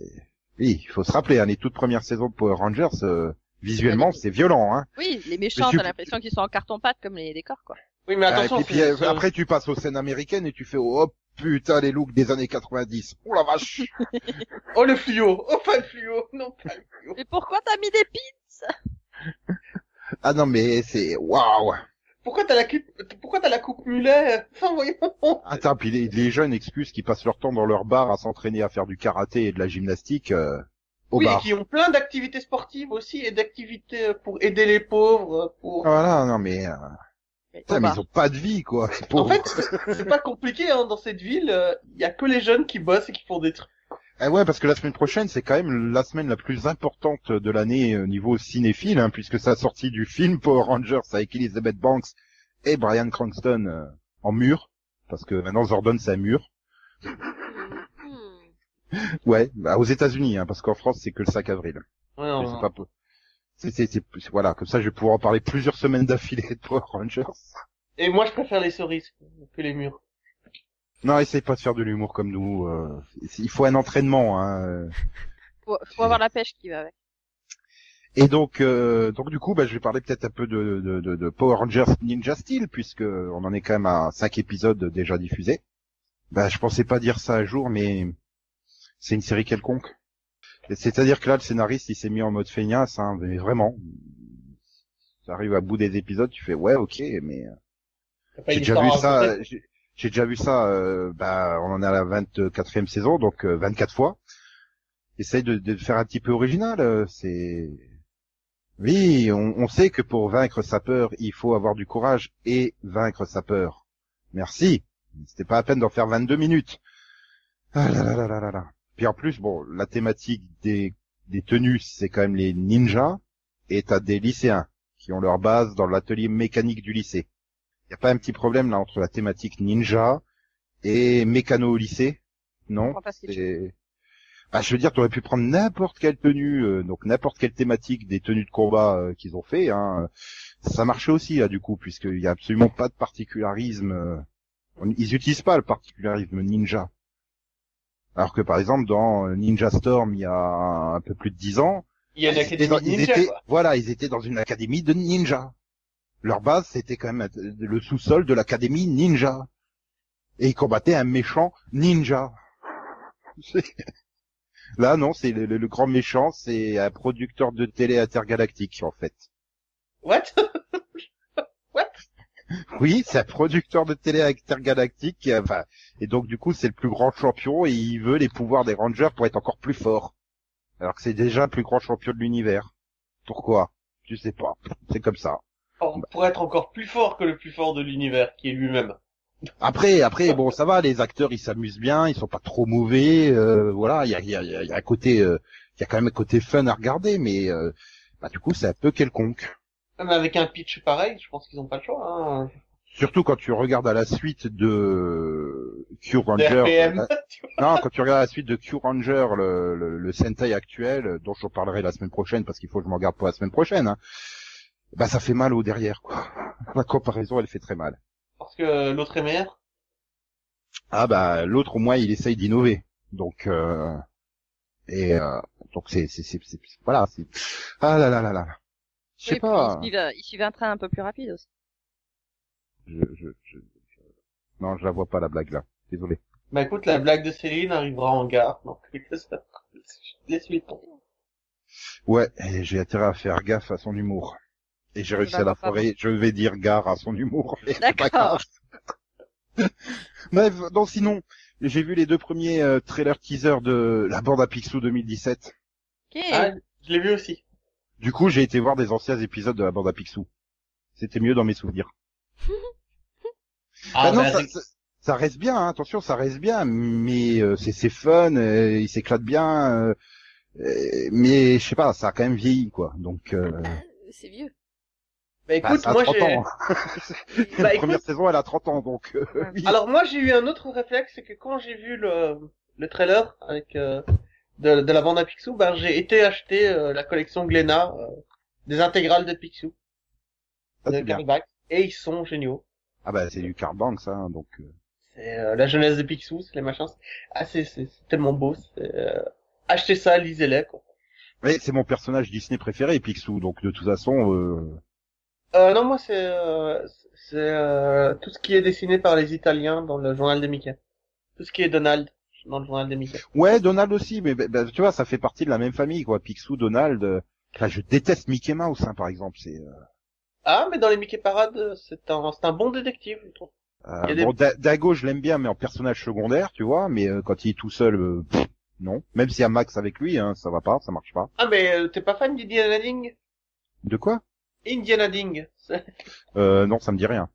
Oui, il faut se rappeler, hein, les toutes premières saisons de Power Rangers, euh, visuellement, c'est violent, hein. Oui, les méchants, tu- t'as l'impression qu'ils sont en carton-pâte comme les décors, quoi. Oui, mais Ah, et attention, puis, puis, après, tu passes aux scènes américaines et tu fais, oh putain, les looks des années 90. Oh la vache. *laughs* Oh, le fluo. Oh, pas le fluo. Non, pas le fluo. Mais pourquoi t'as mis des pins? *laughs* Ah non, mais c'est, waouh. Pourquoi t'as la coupe, pourquoi t'as la coupe mulet Enfin, voyons. Attends, puis les, les jeunes excuses qui passent leur temps dans leur bar à s'entraîner à faire du karaté et de la gymnastique, euh, au Oui, et qui ont plein d'activités sportives aussi, et d'activités pour aider les pauvres, pour... Voilà, non mais, euh, Mais putain, ils ont pas de vie, quoi. En fait, c'est pas compliqué, hein, dans cette ville, il y a que les jeunes qui bossent et qui font des trucs. Eh ouais, parce que la semaine prochaine, c'est quand même la semaine la plus importante de l'année au niveau cinéphile, hein, puisque ça a sorti du film Power Rangers avec Elizabeth Banks et Brian Cranston euh, en mur, parce que maintenant Zordon c'est un mur. Hmm. Ouais, bah, aux États-Unis, hein, parce qu'en France c'est que le 5 avril. Ouais, non, Mais non. c'est pas peu. C'est, c'est, c'est- c'est- voilà, comme ça je vais pouvoir en parler plusieurs semaines d'affilée de Power Rangers. Et moi, je préfère les cerises que les murs. Non, essaye pas de faire de l'humour comme nous. euh, il faut un entraînement. Hein. euh. Faut, faut avoir la pêche qui va avec. Et donc, euh, donc du coup, bah, je vais parler peut-être un peu de, de, de, de Power Rangers Ninja Steel, puisque on en est quand même à cinq épisodes déjà diffusés. Bah, je pensais pas dire ça un jour, mais c'est une série quelconque. C'est-à-dire que là, le scénariste, il s'est mis en mode feignasse, hein, mais vraiment. Ça arrive à bout des épisodes, tu fais ouais, ok, mais euh, j'ai déjà vu ça. J'ai déjà vu ça. euh, bah, on en est à la 24e saison, donc euh, 24 fois. Essaye de, de faire un petit peu original. euh, c'est Oui, on, on sait que pour vaincre sa peur, il faut avoir du courage et vaincre sa peur. Merci. C'était pas à peine d'en faire 22 minutes. Ah là là là là là là. Puis en plus, bon, la thématique des, des tenues, c'est quand même les ninjas, et t'as des lycéens qui ont leur base dans l'atelier mécanique du lycée. Y a pas un petit problème là entre la thématique ninja et mécano au lycée? Non? Bah, je veux dire, tu aurais pu prendre n'importe quelle tenue, euh, donc n'importe quelle thématique des tenues de combat euh, qu'ils ont fait. Hein. Ça marchait aussi, là, du coup, puisqu'il y a absolument pas de particularisme. euh, Ils utilisent pas le particularisme ninja. Alors que, par exemple, dans euh, Ninja Storm, il y a un peu plus de dix ans, Il y a une ils étaient académie dans- ils ninja, étaient- quoi. voilà, ils étaient dans une académie de ninja. Leur base, c'était quand même euh, le sous-sol de l'académie ninja. Et ils combattaient un méchant ninja. *laughs* Là, non, c'est le, le- le grand méchant, c'est un producteur de télé intergalactique, en fait. What? *laughs* *laughs* Oui, c'est un producteur de télé intergalactique, enfin, et donc du coup, c'est le plus grand champion et il veut les pouvoirs des Rangers pour être encore plus fort. Alors que c'est déjà le plus grand champion de l'univers. Pourquoi? Je sais pas. C'est comme ça. Pour pour être encore plus fort que le plus fort de l'univers, qui est lui-même. Après, après, bon, ça va, les acteurs, ils s'amusent bien, ils sont pas trop mauvais, euh, voilà, il y a, y, a, y a un côté, euh, il y a quand même un côté fun à regarder, mais euh, bah, du coup, c'est un peu quelconque. Mais avec un pitch pareil, je pense qu'ils ont pas le choix. Hein. Surtout quand tu regardes à la suite de Q Ranger. RPM. euh, non, quand tu regardes à la suite de Q Ranger, le, le, le Sentai actuel, euh, dont je parlerai la semaine prochaine parce qu'il faut que je m'en garde pour la semaine prochaine, hein, bah ça fait mal au derrière, quoi. *laughs* La comparaison, elle fait très mal. Parce que l'autre est meilleur? Ah bah l'autre au moins il essaye d'innover. Donc euh, et euh, donc c'est c'est c'est c'est- voilà, c'est ah là là là là. Je sais Oui, pas. Ils suivent, ils suivent un train un peu plus rapide aussi. Je, je, je, je- Non, je la vois pas la blague là. Désolé. Bah écoute, la blague de Céline arrivera en gare, donc ça. Suites. Ouais, et j'ai intérêt à faire gaffe à son humour. Et j'ai Je réussi à la foirer. Je vais dire gare à son humour. *laughs* D'accord. Bref, *laughs* non sinon, j'ai vu les deux premiers euh, trailers teasers de la bande à Picsou 2017. Ok. Ah, je l'ai vu aussi. Du coup, j'ai été voir des anciens épisodes de la bande à Picsou. C'était mieux dans mes souvenirs. Ah, Bah non, ça, ça- ça reste bien, hein, attention, ça reste bien, mais euh, c'est c'est fun, euh, il s'éclate bien, euh, euh, mais je sais pas, ça a quand même vieilli, quoi. Donc, euh, Ah, c'est vieux. bah, bah, écoute, moi 30 j'ai. ans. *laughs* La Bah, première écoute- saison, elle a 30 ans, donc euh, Ouais. oui. Alors moi j'ai eu un autre réflexe, c'est que quand j'ai vu le, le trailer avec euh, de, de la bande à Picsou, bah, j'ai été acheter euh, la collection Glénat euh, des intégrales de Picsou, de Back, et ils sont géniaux. Ah bah c'est du Carbank, ça, hein, donc. euh, C'est euh, la jeunesse de Picsou, c'est les machins. c'est- Ah c'est c'est c'est tellement beau. c'est, Euh... Achetez ça, lisez-les. Quoi. Mais c'est mon personnage Disney préféré, Picsou, donc de toute façon, euh, Euh, non moi c'est euh, c'est euh, tout ce qui est dessiné par les Italiens dans le journal de Mickey. Tout ce qui est Donald dans le journal de Mickey. ouais, Donald aussi, mais bah, bah, tu vois, ça fait partie de la même famille, quoi. Picsou, Donald. euh, Enfin, je déteste Mickey Mouse, hein, par exemple. C'est euh, Ah mais dans les Mickey Parades, c'est un c'est un bon détective. je trouve. Euh, des- bon, Dago, je l'aime bien, mais en personnage secondaire, tu vois. Mais euh, quand il est tout seul, euh, pff, non. Même s'il y a Max avec lui, hein, ça va pas, ça marche pas. Ah mais euh, t'es pas fan d'Indiana Ding? De quoi? Indiana Ding. *laughs* Euh, Non, ça me dit rien.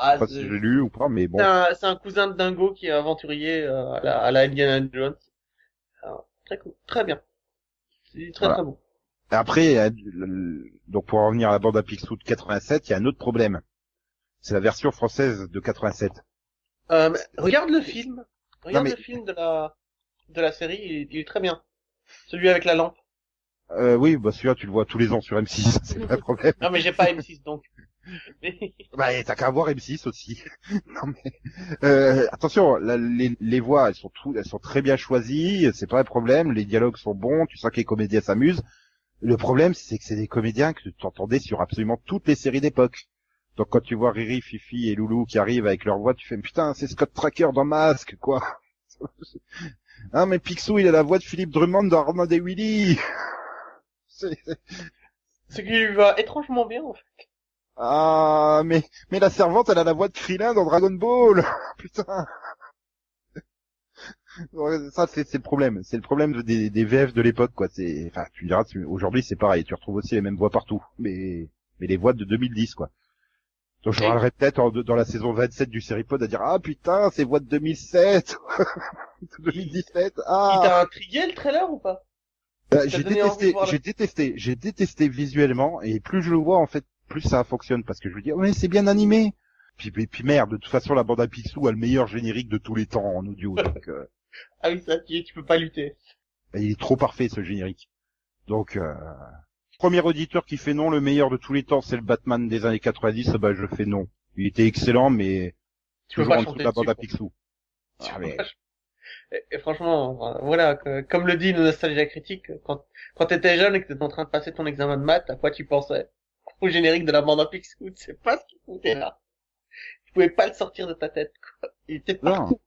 Ah, Je sais pas si c'est- j'ai lu ou pas, mais bon. c'est un, cousin de Dingo qui est aventurier euh, à, la, à la Indiana Jones. Très cool, très bien. C'est très Voilà. très bon. Après, euh, donc pour en revenir à la bande à Picsou de 87, il y a un autre problème. C'est la version française de 87. Euh, regarde le film. Regarde mais- le film de la de la série, il, est- il est très bien. Celui avec la lampe. Euh, oui, bah celui-là, tu le vois tous les ans sur M6, *laughs* c'est pas un problème. Non mais j'ai pas M6 donc. *laughs* Mais- Bah, t'as qu'à voir M6 aussi. *laughs* non mais euh, attention, la- les, les voix, elles sont tout, elles sont très bien choisies, c'est pas un problème. Les dialogues sont bons, tu sens que les comédiens s'amusent. Le problème, c'est que c'est des comédiens que tu entendais sur absolument toutes les séries d'époque. Donc quand tu vois Riri, Fifi et Loulou qui arrivent avec leur voix, tu fais putain, c'est Scott Tracker dans Masque, quoi. ah *laughs* mais Picsou, il a la voix de Philippe Drummond dans Armand et Willy. C'est- Ce qui lui va étrangement bien en fait. Ah, mais, mais la servante, elle a la voix de Krillin dans Dragon Ball. *laughs* Putain. Ça c'est c'est le problème, c'est le problème des, des VF de l'époque quoi. C'est, enfin, tu me diras, aujourd'hui c'est pareil, tu retrouves aussi les mêmes voix partout, mais mais les voix de 2010 quoi. Donc je râlerai peut-être dans la saison 27 du Seripod à dire ah putain c'est voix de 2007, 2017, *laughs* Il ah. t'a intrigué le trailer ou pas? T'a j'ai détesté, j'ai détesté, j'ai détesté visuellement et plus je le vois en fait, plus ça fonctionne parce que je me dis ouais c'est bien animé. Puis, puis, puis merde, de toute façon la bande à Picsou a le meilleur générique de tous les temps en audio *laughs* donc. euh, Ah oui, ça, tu, tu peux pas lutter. Et il est trop parfait ce générique. Donc, euh, premier auditeur qui fait non, le meilleur de tous les temps, c'est le Batman des années 90, bah je fais non. Il était excellent, mais Tu peux toujours en dessous de la bande à Picsou. Ah, mais- Et, et franchement, euh, voilà, que- comme le dit le Nostalgia Critique, quand, quand t'étais jeune et que t'étais en train de passer ton examen de maths, à quoi tu pensais? Au générique de la bande à Picsou, tu sais pas ce qu'il foutait là. Tu pouvais pas le sortir de ta tête, quoi. Il était partout.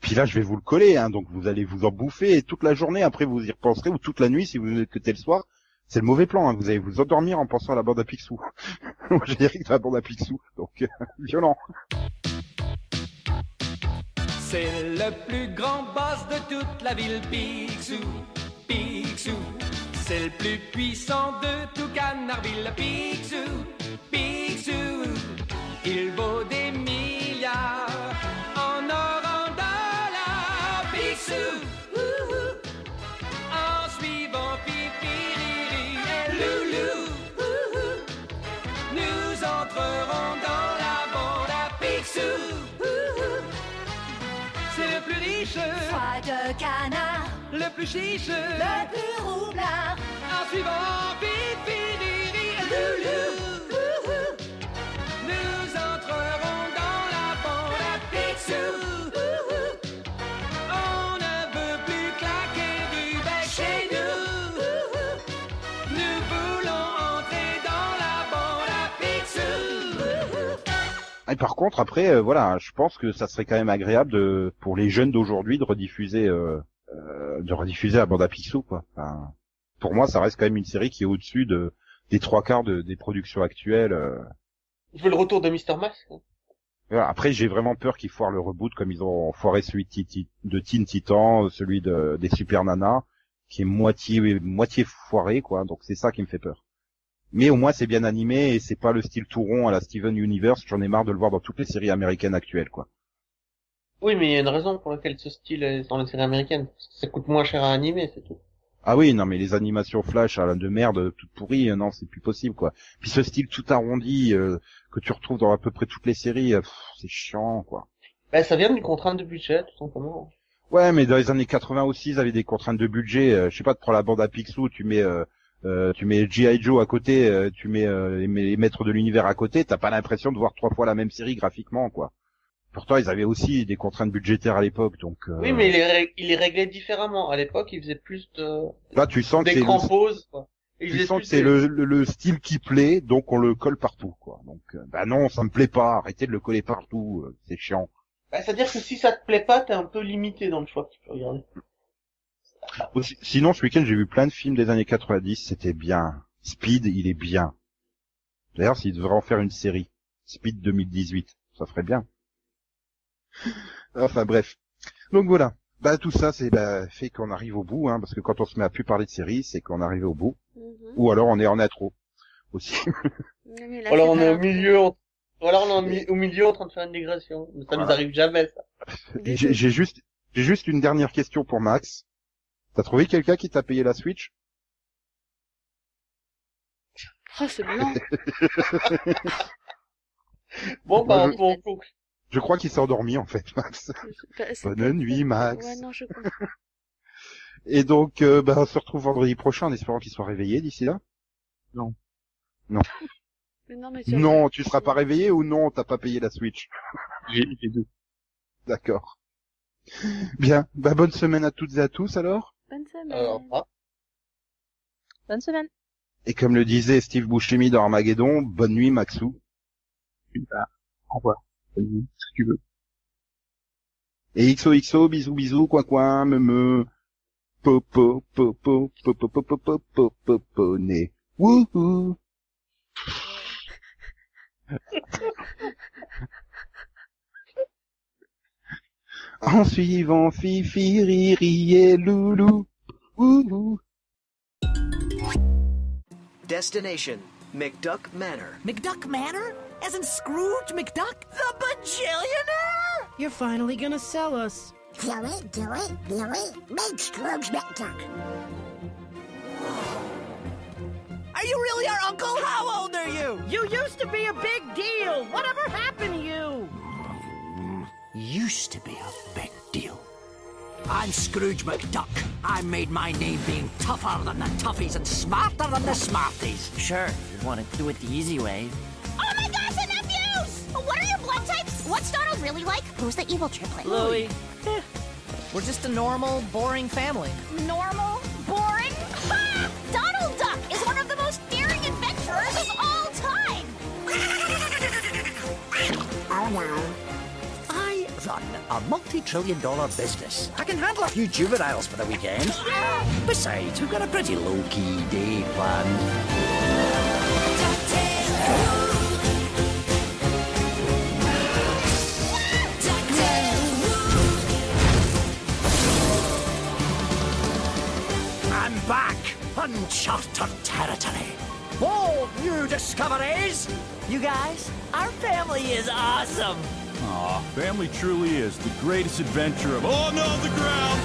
Puis là, je vais vous le coller, hein, donc vous allez vous en bouffer et toute la journée, après vous y repenserez, ou toute la nuit si vous écoutez le soir. C'est le mauvais plan, hein, vous allez vous endormir en pensant à la bande à Picsou. *laughs* Au générique de la bande à Picsou. Donc, euh, *laughs* violent. C'est le plus grand boss de toute la ville, Picsou, Picsou. C'est le plus puissant de tout Canardville, Picsou, Picsou. Il vaut des milliards en or, en dollars, Picsou. En suivant Pipiriri et Loulou, nous entrerons dans la bande à Picsou. C'est le plus riche, Foie de canard, le plus chiche, le plus roublard. en suivant Pipiriri et Loulou. Nous entrerons dans la bande à Picsou. On ne veut plus claquer du bec chez nous. Nous voulons entrer dans la bande à Picsou. Et par contre, après, euh, voilà, je pense que ça serait quand même agréable de, pour les jeunes d'aujourd'hui de rediffuser, euh, euh, de rediffuser la bande à Picsou, quoi. Enfin, pour moi, ça reste quand même une série qui est au-dessus de des trois quarts de, des productions actuelles. euh. Je veux le retour de Mr. Mask. hein. Après, j'ai vraiment peur qu'ils foirent le reboot comme ils ont foiré celui de, Teen Titan, celui de, des Super Nana, qui est moitié moitié foiré, quoi. Donc c'est ça qui me fait peur. Mais au moins c'est bien animé et c'est pas le style tout rond à la Steven Universe. J'en ai marre de le voir dans toutes les séries américaines actuelles, quoi. Oui, mais il y a une raison pour laquelle ce style est dans les séries américaines. Parce que ça coûte moins cher à animer, c'est tout. Ah oui, non, mais les animations flash à la de merde, toutes pourries, euh, non, c'est plus possible, quoi. Puis ce style tout arrondi euh, que tu retrouves dans à peu près toutes les séries, euh, c'est chiant, quoi. Ben, ça vient d'une contrainte de budget, tout simplement. Ouais, mais dans les années 80 aussi, ils avaient des contraintes de budget. euh, je sais pas, tu prends la bande à Picsou, tu mets, euh, euh, tu mets G.I. Joe à côté, euh, tu mets euh, les, les maîtres de l'univers à côté, t'as pas l'impression de voir trois fois la même série graphiquement, quoi. Pourtant, ils avaient aussi des contraintes budgétaires à l'époque, donc. euh, Oui, mais il les, ré- il les réglait différemment. À l'époque, il faisait plus de, là, tu sens que c'est le, pause, quoi. Tu sens que c'est le, le, le style qui plaît, donc on le colle partout, quoi. Donc, euh, bah non, ça me plaît pas. Arrêtez de le coller partout, euh, c'est chiant. Bah, C'est-à-dire que si ça te plaît pas, t'es un peu limité dans le choix que tu peux regarder. Sinon, ce week-end, j'ai vu plein de films des années 90, c'était bien. Speed, il est bien. D'ailleurs, s'il devrait en faire une série. Speed 2018, ça ferait bien. Enfin bref. Donc voilà. Bah tout ça, c'est bah, fait qu'on arrive au bout, hein, parce que quand on se met à plus parler de séries, c'est qu'on arrive au bout. Mhm. Ou alors on est en intro. Aussi. Là, Ou alors on est au milieu, on- ou alors on est au mi- au milieu en train de faire une digression. Mais ça nous Voilà. arrive jamais, ça. *laughs* Et J'ai juste, j'ai juste une dernière question pour Max. T'as trouvé quelqu'un qui t'a payé la Switch? Oh, c'est blanc. *laughs* Bon, bah, on conclut. Je crois qu'il s'est endormi en fait, *laughs* Max. Bah, Bonne nuit, Max. Ouais, non, je. *laughs* Et donc, euh, bah, on se retrouve vendredi prochain en espérant qu'il soit réveillé d'ici là. *laughs* Mais non, mais tu Non, tu seras pas réveillé ou non, t'as pas payé la Switch. J'ai les deux. D'accord. Bien, bah bonne semaine à toutes et à tous alors. Bonne semaine. Alors, ah. Bonne semaine. Et comme le disait Steve Buscemi dans Armageddon, bonne nuit Maxou. Bah, au revoir. Bonne nuit, tu veux. Et XOXO, bisous bisous, coin coin, me me. Popo, né. Wouhou. en suivant Fifi, Riri et Loulou. Destination McDuck Manor. McDuck Manor? As in Scrooge McDuck? The bajillionaire? You're finally gonna sell us. Do it, do it, do it. Make Scrooge McDuck. Are you really our uncle? How old are you? You used to be a big deal. Whatever happened to you? used to be a big deal. I'm Scrooge McDuck. I made my name being tougher than the toughies and smarter than the smarties. Sure, you want to do it the easy way. Oh my gosh, What's Donald really like? Who's the evil triplet? Louie. Eh, we're just a normal, boring family. Normal? Boring? Ha! Donald Duck is one of the most daring adventurers of all time! oh no. I run a multi-trillion dollar business. I can handle a few juveniles for the weekend. Besides, we've got a pretty low-key day planned. Back! Uncharted territory! Bold new discoveries! You guys, our family is awesome. Aw, family truly is the greatest adventure of. all no, the ground!